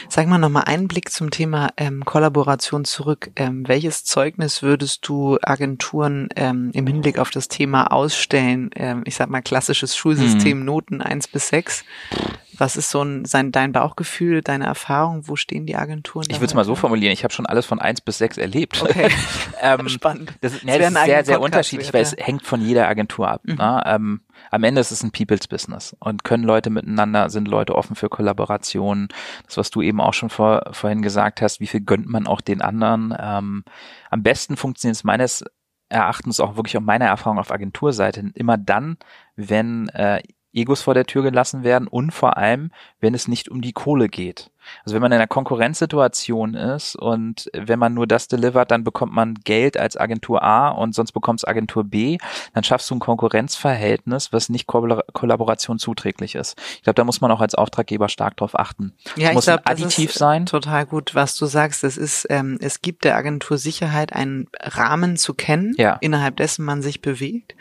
A: Sag mal nochmal einen Blick zum Thema ähm, Kollaboration zurück. Ähm, welches Zeugnis würdest du Agenturen ähm, im Hinblick auf das Thema ausstellen? Ähm, ich sag mal klassisches Schulsystem, mhm. Noten eins bis sechs. Was ist so ein, sein, dein Bauchgefühl, deine Erfahrung? Wo stehen die Agenturen?
B: Ich würde es mal so formulieren, ich habe schon alles von eins bis sechs erlebt.
A: Okay. <laughs> <laughs> ähm, Spannend.
B: Das, das, ja, das ist sehr, sehr unterschiedlich, weil ja. es hängt von jeder Agentur ab. Mhm. Ne? Ähm, am Ende ist es ein People's Business und können Leute miteinander, sind Leute offen für Kollaborationen. Das, was du eben auch schon vor, vorhin gesagt hast, wie viel gönnt man auch den anderen. Ähm, am besten funktioniert es meines Erachtens auch wirklich auf meiner Erfahrung auf Agenturseite immer dann, wenn äh, Egos vor der Tür gelassen werden und vor allem, wenn es nicht um die Kohle geht. Also wenn man in einer Konkurrenzsituation ist und wenn man nur das delivert, dann bekommt man Geld als Agentur A und sonst bekommt es Agentur B, dann schaffst du ein Konkurrenzverhältnis, was nicht Kollaboration zuträglich ist. Ich glaube, da muss man auch als Auftraggeber stark drauf achten.
A: Ja,
B: es muss
A: glaub,
B: additiv sein.
A: Total gut, was du sagst. Es ist, ähm, es gibt der Agentur Sicherheit einen Rahmen zu kennen, ja. innerhalb dessen man sich bewegt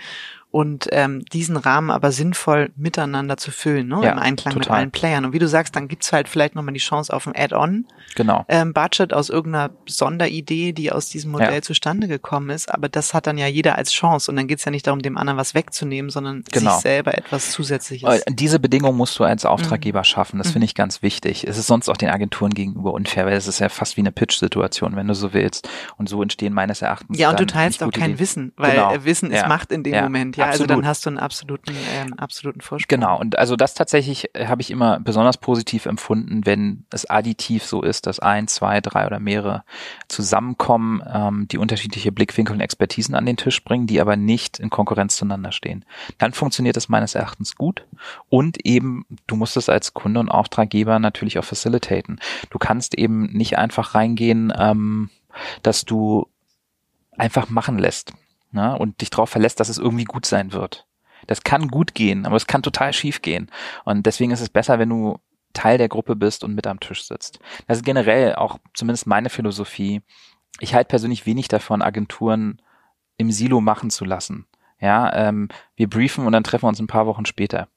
A: und ähm, diesen Rahmen aber sinnvoll miteinander zu füllen, ne? Ja, im Einklang total. mit allen Playern. Und wie du sagst, dann gibt's halt vielleicht nochmal die Chance auf ein Add-on.
B: Genau.
A: Ähm, Budget aus irgendeiner Sonderidee, die aus diesem Modell ja. zustande gekommen ist. Aber das hat dann ja jeder als Chance. Und dann geht's ja nicht darum, dem anderen was wegzunehmen, sondern genau. sich selber etwas Zusätzliches.
B: Diese Bedingung musst du als Auftraggeber mhm. schaffen. Das mhm. finde ich ganz wichtig. Es ist sonst auch den Agenturen gegenüber unfair, weil es ist ja fast wie eine Pitch-Situation, wenn du so willst. Und so entstehen meines Erachtens.
A: Ja, und du teilst auch kein Ideen. Wissen, weil genau. Wissen ist ja. Macht in dem ja. Moment. Ja, Absolut. also dann hast du einen absoluten, ähm, absoluten Vorsprung.
B: Genau, und also das tatsächlich äh, habe ich immer besonders positiv empfunden, wenn es additiv so ist, dass ein, zwei, drei oder mehrere zusammenkommen, ähm, die unterschiedliche Blickwinkel und Expertisen an den Tisch bringen, die aber nicht in Konkurrenz zueinander stehen. Dann funktioniert es meines Erachtens gut und eben, du musst es als Kunde und Auftraggeber natürlich auch facilitaten. Du kannst eben nicht einfach reingehen, ähm, dass du einfach machen lässt ne, und dich darauf verlässt, dass es irgendwie gut sein wird. Das kann gut gehen, aber es kann total schief gehen. Und deswegen ist es besser, wenn du Teil der Gruppe bist und mit am Tisch sitzt. Das ist generell auch zumindest meine Philosophie. Ich halte persönlich wenig davon, Agenturen im Silo machen zu lassen. Ja, ähm, wir briefen und dann treffen wir uns ein paar Wochen später.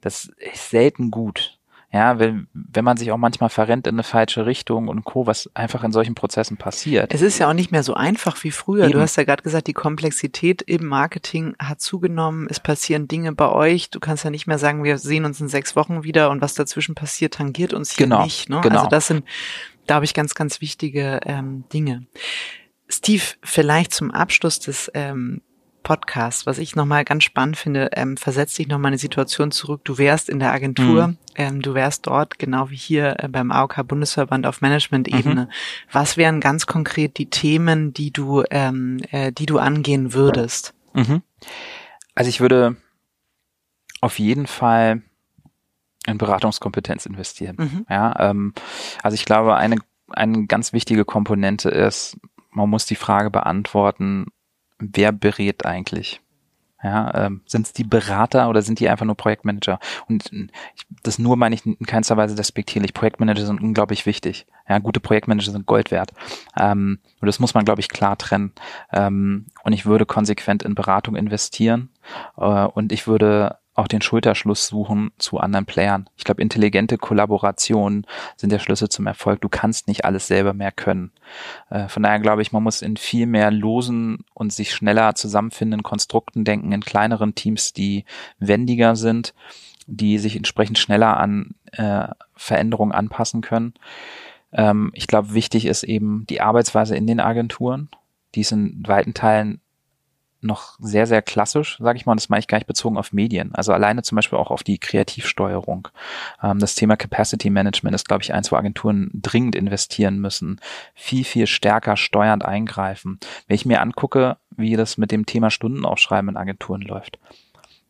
B: Das ist selten gut. Ja, wenn, wenn man sich auch manchmal verrennt in eine falsche Richtung und Co., was einfach in solchen Prozessen passiert.
A: Es ist ja auch nicht mehr so einfach wie früher. Eben. Du hast ja gerade gesagt, die Komplexität im Marketing hat zugenommen. Es passieren Dinge bei euch. Du kannst ja nicht mehr sagen, wir sehen uns in sechs Wochen wieder und was dazwischen passiert, tangiert uns hier genau. nicht. Ne?
B: Genau.
A: Also das sind, glaube ich, ganz, ganz wichtige ähm, Dinge. Steve, vielleicht zum Abschluss des ähm, Podcast, was ich nochmal ganz spannend finde, ähm, versetzt dich nochmal eine Situation zurück. Du wärst in der Agentur, mhm. ähm, du wärst dort, genau wie hier äh, beim AOK Bundesverband auf Management-Ebene. Mhm. Was wären ganz konkret die Themen, die du, ähm, äh, die du angehen würdest?
B: Mhm. Also ich würde auf jeden Fall in Beratungskompetenz investieren. Mhm. Ja, ähm, also ich glaube, eine, eine ganz wichtige Komponente ist, man muss die Frage beantworten, wer berät eigentlich? Ja, ähm, sind es die Berater oder sind die einfach nur Projektmanager? Und ich, das nur meine ich in keinster Weise despektierlich. Projektmanager sind unglaublich wichtig. Ja, gute Projektmanager sind Gold wert. Ähm, und das muss man, glaube ich, klar trennen. Ähm, und ich würde konsequent in Beratung investieren. Äh, und ich würde auch den Schulterschluss suchen zu anderen Playern. Ich glaube, intelligente Kollaborationen sind der Schlüssel zum Erfolg. Du kannst nicht alles selber mehr können. Äh, von daher glaube ich, man muss in viel mehr losen und sich schneller zusammenfindenden Konstrukten denken, in kleineren Teams, die wendiger sind, die sich entsprechend schneller an äh, Veränderungen anpassen können. Ähm, ich glaube, wichtig ist eben die Arbeitsweise in den Agenturen. Die ist in weiten Teilen noch sehr, sehr klassisch, sage ich mal, und das meine ich gar nicht bezogen auf Medien. Also alleine zum Beispiel auch auf die Kreativsteuerung. Ähm, das Thema Capacity Management ist, glaube ich, eins, wo Agenturen dringend investieren müssen, viel, viel stärker steuernd eingreifen. Wenn ich mir angucke, wie das mit dem Thema Stundenaufschreiben in Agenturen läuft.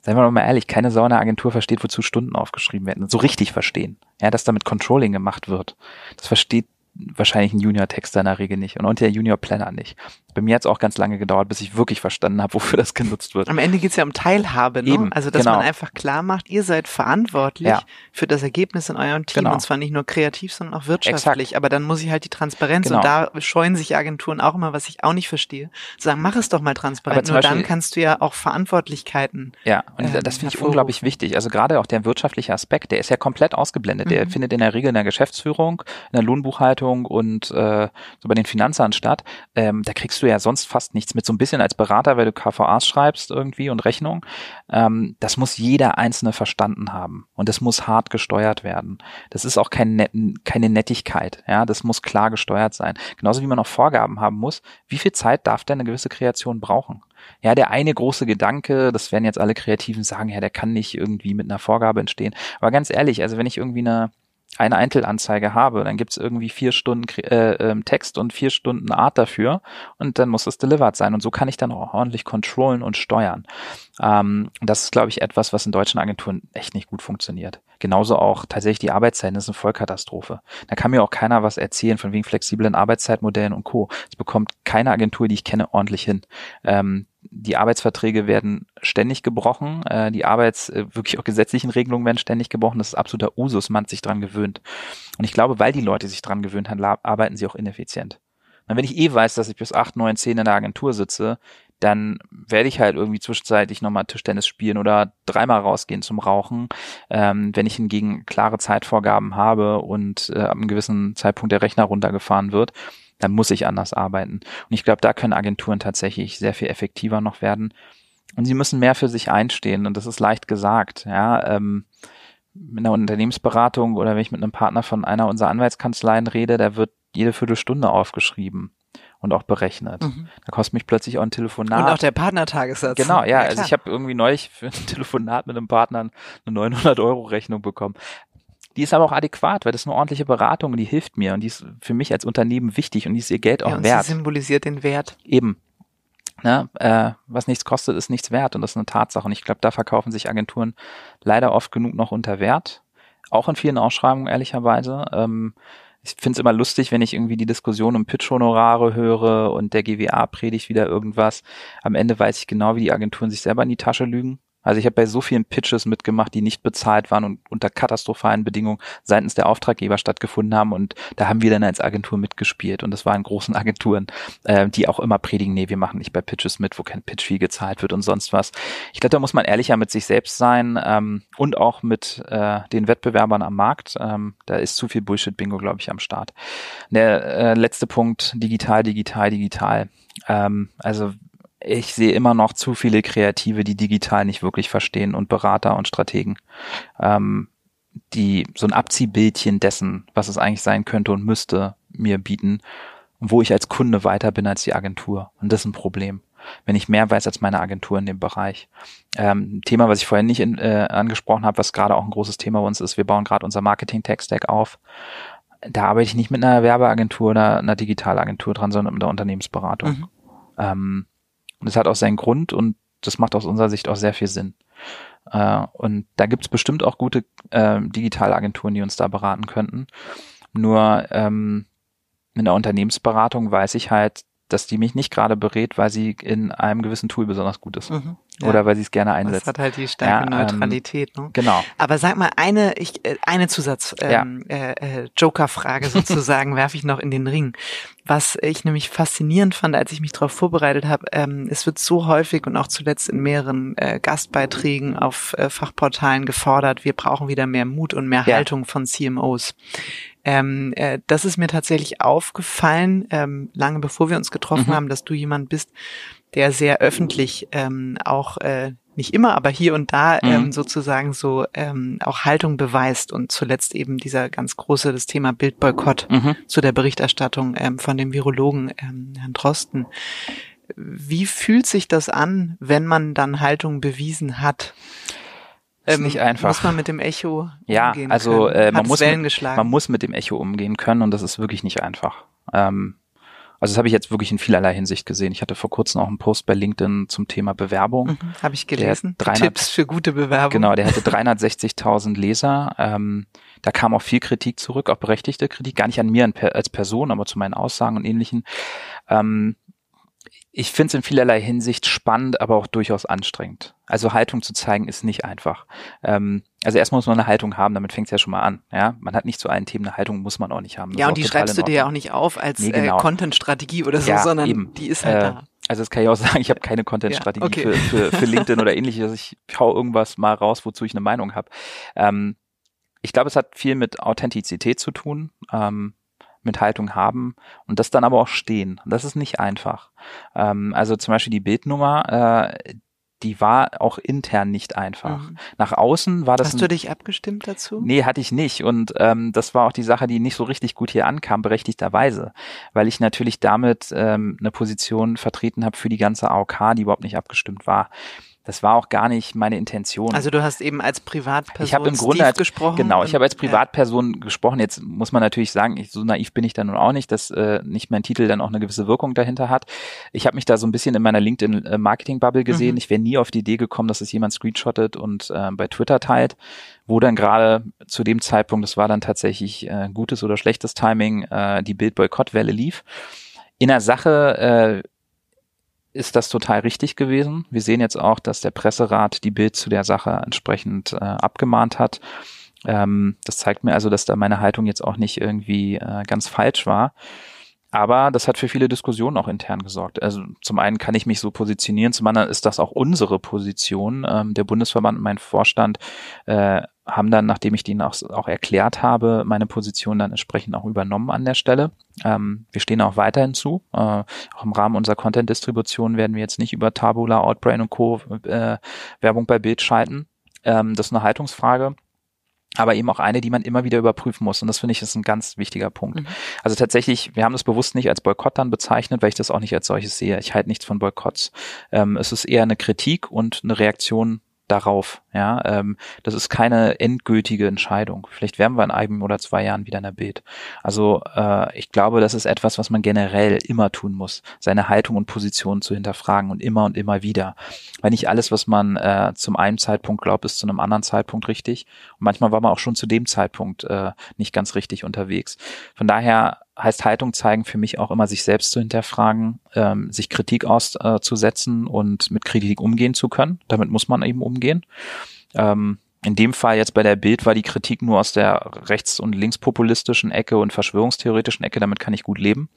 B: Seien wir mal ehrlich, keine Sau in Agentur versteht, wozu Stunden aufgeschrieben werden. So richtig verstehen. Ja, dass damit Controlling gemacht wird. Das versteht wahrscheinlich ein Junior-Texter in der Regel nicht und, und der Junior-Planner nicht. Bei mir hat es auch ganz lange gedauert, bis ich wirklich verstanden habe, <laughs> wofür das genutzt wird.
A: Am Ende geht es ja um Teilhabe, ne?
B: Eben,
A: also dass
B: genau.
A: man einfach klar macht, ihr seid verantwortlich
B: Ja.
A: für das Ergebnis in eurem Team
B: Genau.
A: und zwar nicht nur kreativ, sondern auch wirtschaftlich.
B: Exakt.
A: Aber dann muss ich halt die Transparenz
B: Genau.
A: und da scheuen sich Agenturen auch immer, was ich auch nicht verstehe, zu sagen, mach es doch mal transparent. Nur dann
B: Beispiel-
A: kannst du ja auch Verantwortlichkeiten.
B: Ja, und
A: ähm,
B: das finde ich unglaublich wichtig. Also gerade auch der wirtschaftliche Aspekt, der ist ja komplett ausgeblendet. Der
A: Mhm.
B: findet in der Regel in der Geschäftsführung, in der Lohnbuchhaltung und äh, so bei den Finanzern statt. Ähm, da kriegst du ja sonst fast nichts mit. So ein bisschen als Berater, weil du KVAs schreibst irgendwie und Rechnung. Ähm, das muss jeder Einzelne verstanden haben. Und das muss hart gesteuert werden. Das ist auch kein Net keine Nettigkeit. Ja, das muss klar gesteuert sein. Genauso wie man auch Vorgaben haben muss. Wie viel Zeit darf denn eine gewisse Kreation brauchen? Ja, der eine große Gedanke, das werden jetzt alle Kreativen sagen, ja, der kann nicht irgendwie mit einer Vorgabe entstehen. Aber ganz ehrlich, also wenn ich irgendwie eine eine Eintelanzeige habe, dann gibt's irgendwie vier Stunden äh, ähm, Text und vier Stunden Art dafür und dann muss es delivered sein. Und so kann ich dann auch ordentlich controllen und steuern. Ähm, das ist, glaube ich, etwas, was in deutschen Agenturen echt nicht gut funktioniert. Genauso auch tatsächlich die Arbeitszeiten, ist eine Vollkatastrophe. Da kann mir auch keiner was erzählen von wegen flexiblen Arbeitszeitmodellen und Co. Das bekommt keine Agentur, die ich kenne, ordentlich hin. Ähm, die Arbeitsverträge werden ständig gebrochen, äh, die Arbeits, äh, wirklich auch gesetzlichen Regelungen werden ständig gebrochen. Das ist absoluter Usus, man hat sich dran gewöhnt. Und ich glaube, weil die Leute sich dran gewöhnt haben, arbeiten sie auch ineffizient. Und wenn ich eh weiß, dass ich bis acht, neun, zehn in der Agentur sitze, dann werde ich halt irgendwie zwischenzeitlich nochmal Tischtennis spielen oder dreimal rausgehen zum Rauchen. Ähm, wenn ich hingegen klare Zeitvorgaben habe und äh, ab einem gewissen Zeitpunkt der Rechner runtergefahren wird, dann muss ich anders arbeiten. Und ich glaube, da können Agenturen tatsächlich sehr viel effektiver noch werden. Und sie müssen mehr für sich einstehen. Und das ist leicht gesagt. Ja, ähm, mit einer Unternehmensberatung oder wenn ich mit einem Partner von einer unserer Anwaltskanzleien rede, da wird jede Viertelstunde aufgeschrieben und auch berechnet.
A: Mhm.
B: Da kostet mich plötzlich auch ein Telefonat.
A: Und auch der Partnertagessatz.
B: Genau, ja. also
A: klar.
B: ich habe irgendwie neulich für ein <laughs> Telefonat mit einem Partner eine 900 Euro Rechnung bekommen. Die ist aber auch adäquat, weil das ist eine ordentliche Beratung und die hilft mir und die ist für mich als Unternehmen wichtig und die ist ihr Geld auch
A: ja, und
B: wert.
A: sie symbolisiert den Wert.
B: Eben. Ne, äh, was nichts kostet, ist nichts wert und das ist eine Tatsache. Und ich glaube, da verkaufen sich Agenturen leider oft genug noch unter Wert. Auch in vielen Ausschreibungen, ehrlicherweise. Ähm, ich finde es immer lustig, wenn ich irgendwie die Diskussion um Pitch-Honorare höre und der GWA predigt wieder irgendwas. Am Ende weiß ich genau, wie die Agenturen sich selber in die Tasche lügen. Also ich habe bei so vielen Pitches mitgemacht, die nicht bezahlt waren und unter katastrophalen Bedingungen seitens der Auftraggeber stattgefunden haben. Und da haben wir dann als Agentur mitgespielt. Und das war in großen Agenturen, äh, die auch immer predigen, nee, wir machen nicht bei Pitches mit, wo kein Pitch-Fee gezahlt wird und sonst was. Ich glaube, da muss man ehrlicher mit sich selbst sein ähm, und auch mit äh, den Wettbewerbern am Markt. Ähm, da ist zu viel Bullshit-Bingo, glaube ich, am Start. Der äh, letzte Punkt, digital, digital, digital. Ähm, also ich sehe immer noch zu viele Kreative, die digital nicht wirklich verstehen und Berater und Strategen, ähm, die so ein Abziehbildchen dessen, was es eigentlich sein könnte und müsste, mir bieten, wo ich als Kunde weiter bin als die Agentur. Und das ist ein Problem. Wenn ich mehr weiß als meine Agentur in dem Bereich. Ähm, Thema, was ich vorhin nicht in, äh, angesprochen habe, was gerade auch ein großes Thema bei uns ist, wir bauen gerade unser Marketing-Tech-Stack auf. Da arbeite ich nicht mit einer Werbeagentur oder einer Digitalagentur dran, sondern mit der Unternehmensberatung.
A: Mhm.
B: Ähm, und es hat auch seinen Grund und das macht aus unserer Sicht auch sehr viel Sinn. Äh, und da gibt's bestimmt auch gute äh, Digitalagenturen, die uns da beraten könnten. Nur ähm, in der Unternehmensberatung weiß ich halt, dass die mich nicht gerade berät, weil sie in einem gewissen Tool besonders gut ist. Mhm. Ja. Oder weil sie es gerne einsetzt. Das
A: hat halt die starke ja, Neutralität. Ähm, ne?
B: Genau.
A: Aber sag mal, eine, ich, äh, eine Zusatz ähm, ja. äh, äh, Joker-Frage sozusagen <laughs> werfe ich noch in den Ring. Was ich nämlich faszinierend fand, als ich mich darauf vorbereitet habe, ähm, es wird so häufig und auch zuletzt in mehreren äh, Gastbeiträgen auf äh, Fachportalen gefordert, wir brauchen wieder mehr Mut und mehr Haltung von CMOs. Ähm, äh, das ist mir tatsächlich aufgefallen, ähm, lange bevor wir uns getroffen mhm. haben, dass du jemand bist, der sehr öffentlich ähm, auch äh, nicht immer, aber hier und da mhm. ähm, sozusagen so ähm, auch Haltung beweist und zuletzt eben dieser ganz große das Thema Bildboykott mhm. zu der Berichterstattung ähm, von dem Virologen ähm, Herrn Drosten. Wie fühlt sich das an, wenn man dann Haltung bewiesen hat?
B: Ist ähm, nicht einfach.
A: Muss man mit dem Echo
B: ja,
A: umgehen
B: also
A: äh,
B: man muss mit, man muss mit dem Echo umgehen können und das ist wirklich nicht einfach. Ähm, also das habe ich jetzt wirklich in vielerlei Hinsicht gesehen. Ich hatte vor kurzem auch einen Post bei LinkedIn zum Thema Bewerbung. Mhm,
A: habe ich gelesen. 300, Tipps für gute Bewerbung.
B: Genau, der hatte <laughs> 360.000 Leser. Ähm, da kam auch viel Kritik zurück, auch berechtigte Kritik, gar nicht an mir als Person, aber zu meinen Aussagen und ähnlichen. Ähm, ich finde es in vielerlei Hinsicht spannend, aber auch durchaus anstrengend. Also Haltung zu zeigen ist nicht einfach. Ähm, also erstmal muss man eine Haltung haben, damit fängt es ja schon mal an. Ja, man hat nicht zu allen Themen eine Haltung, muss man auch nicht haben.
A: Das ja, und die schreibst du dir ja auch nicht auf als nee, genau. äh, Content-Strategie oder so,
B: ja,
A: sondern
B: eben.
A: die ist halt äh, da.
B: Also das kann ich auch <laughs> sagen, ich habe keine Content-Strategie ja, okay. für, für, für <laughs> LinkedIn oder ähnliches. Ich hau irgendwas mal raus, wozu ich eine Meinung habe. Ähm, ich glaube, es hat viel mit Authentizität zu tun. Ähm, mit Haltung haben und das dann aber auch stehen. Das ist nicht einfach. Ähm, also zum Beispiel die Bildnummer, äh, die war auch intern nicht einfach. Mhm. Nach außen war das.
A: Hast du dich abgestimmt dazu?
B: Nee, hatte ich nicht. Und ähm, das war auch die Sache, die nicht so richtig gut hier ankam, berechtigterweise. Weil ich natürlich damit ähm, eine Position vertreten habe für die ganze AOK, die überhaupt nicht abgestimmt war. Das war auch gar nicht meine Intention.
A: Also du hast eben als Privatperson
B: ich habe im Grunde als, gesprochen. Genau, ich habe als Privatperson ja. gesprochen. Jetzt muss man natürlich sagen, ich, so naiv bin ich da nun auch nicht, dass äh, nicht mein Titel dann auch eine gewisse Wirkung dahinter hat. Ich habe mich da so ein bisschen in meiner LinkedIn-Marketing-Bubble gesehen. Mhm. Ich wäre nie auf die Idee gekommen, dass es jemand screenshottet und äh, bei Twitter teilt, wo dann gerade zu dem Zeitpunkt, das war dann tatsächlich äh, gutes oder schlechtes Timing, äh, die Bild-Boykott-Welle lief. In der Sache äh, ist das total richtig gewesen. Wir sehen jetzt auch, dass der Presserat die Bild zu der Sache entsprechend äh, abgemahnt hat. Ähm, das zeigt mir also, dass da meine Haltung jetzt auch nicht irgendwie äh, ganz falsch war. Aber das hat für viele Diskussionen auch intern gesorgt. Also zum einen kann ich mich so positionieren, zum anderen ist das auch unsere Position. Ähm, der Bundesverband und mein Vorstand äh, haben dann, nachdem ich denen auch, auch erklärt habe, meine Position dann entsprechend auch übernommen an der Stelle. Ähm, wir stehen auch weiterhin zu. Äh, auch im Rahmen unserer Content-Distribution werden wir jetzt nicht über Tabula, Outbrain und Co. Äh, Werbung bei Bild schalten. Ähm, das ist eine Haltungsfrage aber eben auch eine, die man immer wieder überprüfen muss. Und das finde ich ist ein ganz wichtiger Punkt. Mhm. Also tatsächlich, wir haben das bewusst nicht als Boykott dann bezeichnet, weil ich das auch nicht als solches sehe. Ich halte nichts von Boykotts. Ähm, es ist eher eine Kritik und eine Reaktion darauf. Ja, ähm, das ist keine endgültige Entscheidung. Vielleicht werden wir in einem oder zwei Jahren wieder in der Bild. Also äh, ich glaube, das ist etwas, was man generell immer tun muss, seine Haltung und Position zu hinterfragen und immer und immer wieder. Weil nicht alles, was man äh, zum einen Zeitpunkt glaubt, ist zu einem anderen Zeitpunkt richtig. Und manchmal war man auch schon zu dem Zeitpunkt äh, nicht ganz richtig unterwegs. Von daher heißt Haltung zeigen für mich auch immer, sich selbst zu hinterfragen, ähm, sich Kritik auszusetzen und mit Kritik umgehen zu können. Damit muss man eben umgehen. Ähm, in dem Fall jetzt bei der Bild war die Kritik nur aus der rechts- und linkspopulistischen Ecke und verschwörungstheoretischen Ecke. Damit kann ich gut leben.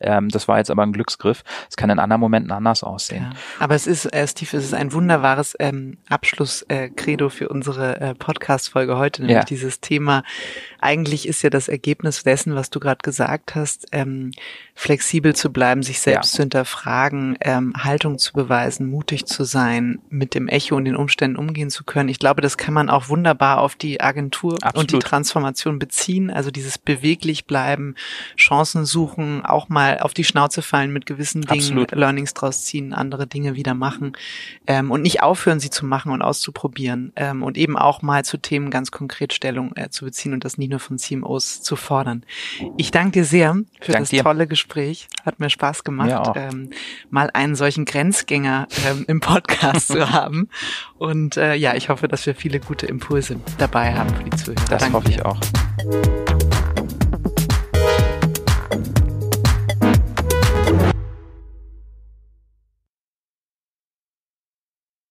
B: Ähm, das war jetzt aber ein Glücksgriff. Es kann in anderen Momenten anders aussehen. Ja,
A: aber es ist, äh, Steve, es ist ein wunderbares ähm, Abschlusskredo äh, für unsere äh, Podcast-Folge heute, nämlich ja. dieses Thema. Eigentlich ist ja das Ergebnis dessen, was du gerade gesagt hast, ähm, flexibel zu bleiben, sich selbst ja. zu hinterfragen, ähm, Haltung zu beweisen, mutig zu sein, mit dem Echo und den Umständen umgehen zu können. Ich glaube, das kann man auch wunderbar auf die Agentur Absolut. und die Transformation beziehen. Also dieses beweglich bleiben, Chancen suchen, auch mal auf die Schnauze fallen mit gewissen Dingen, Absolut. Learnings draus ziehen, andere Dinge wieder machen ähm, und nicht aufhören, sie zu machen und auszuprobieren ähm, und eben auch mal zu Themen ganz konkret Stellung äh, zu beziehen und das nicht nur von CMOs zu fordern. Ich danke dir sehr für dank das dir. tolle Gespräch. Gespräch. Hat mir Spaß gemacht,
B: auch.
A: ähm, mal einen solchen Grenzgänger ähm, im Podcast <laughs> zu haben. Und äh, ja, ich hoffe, dass wir viele gute Impulse dabei haben für die Zuhörer.
B: Das
A: Danke
B: hoffe ich
A: dir.
B: auch.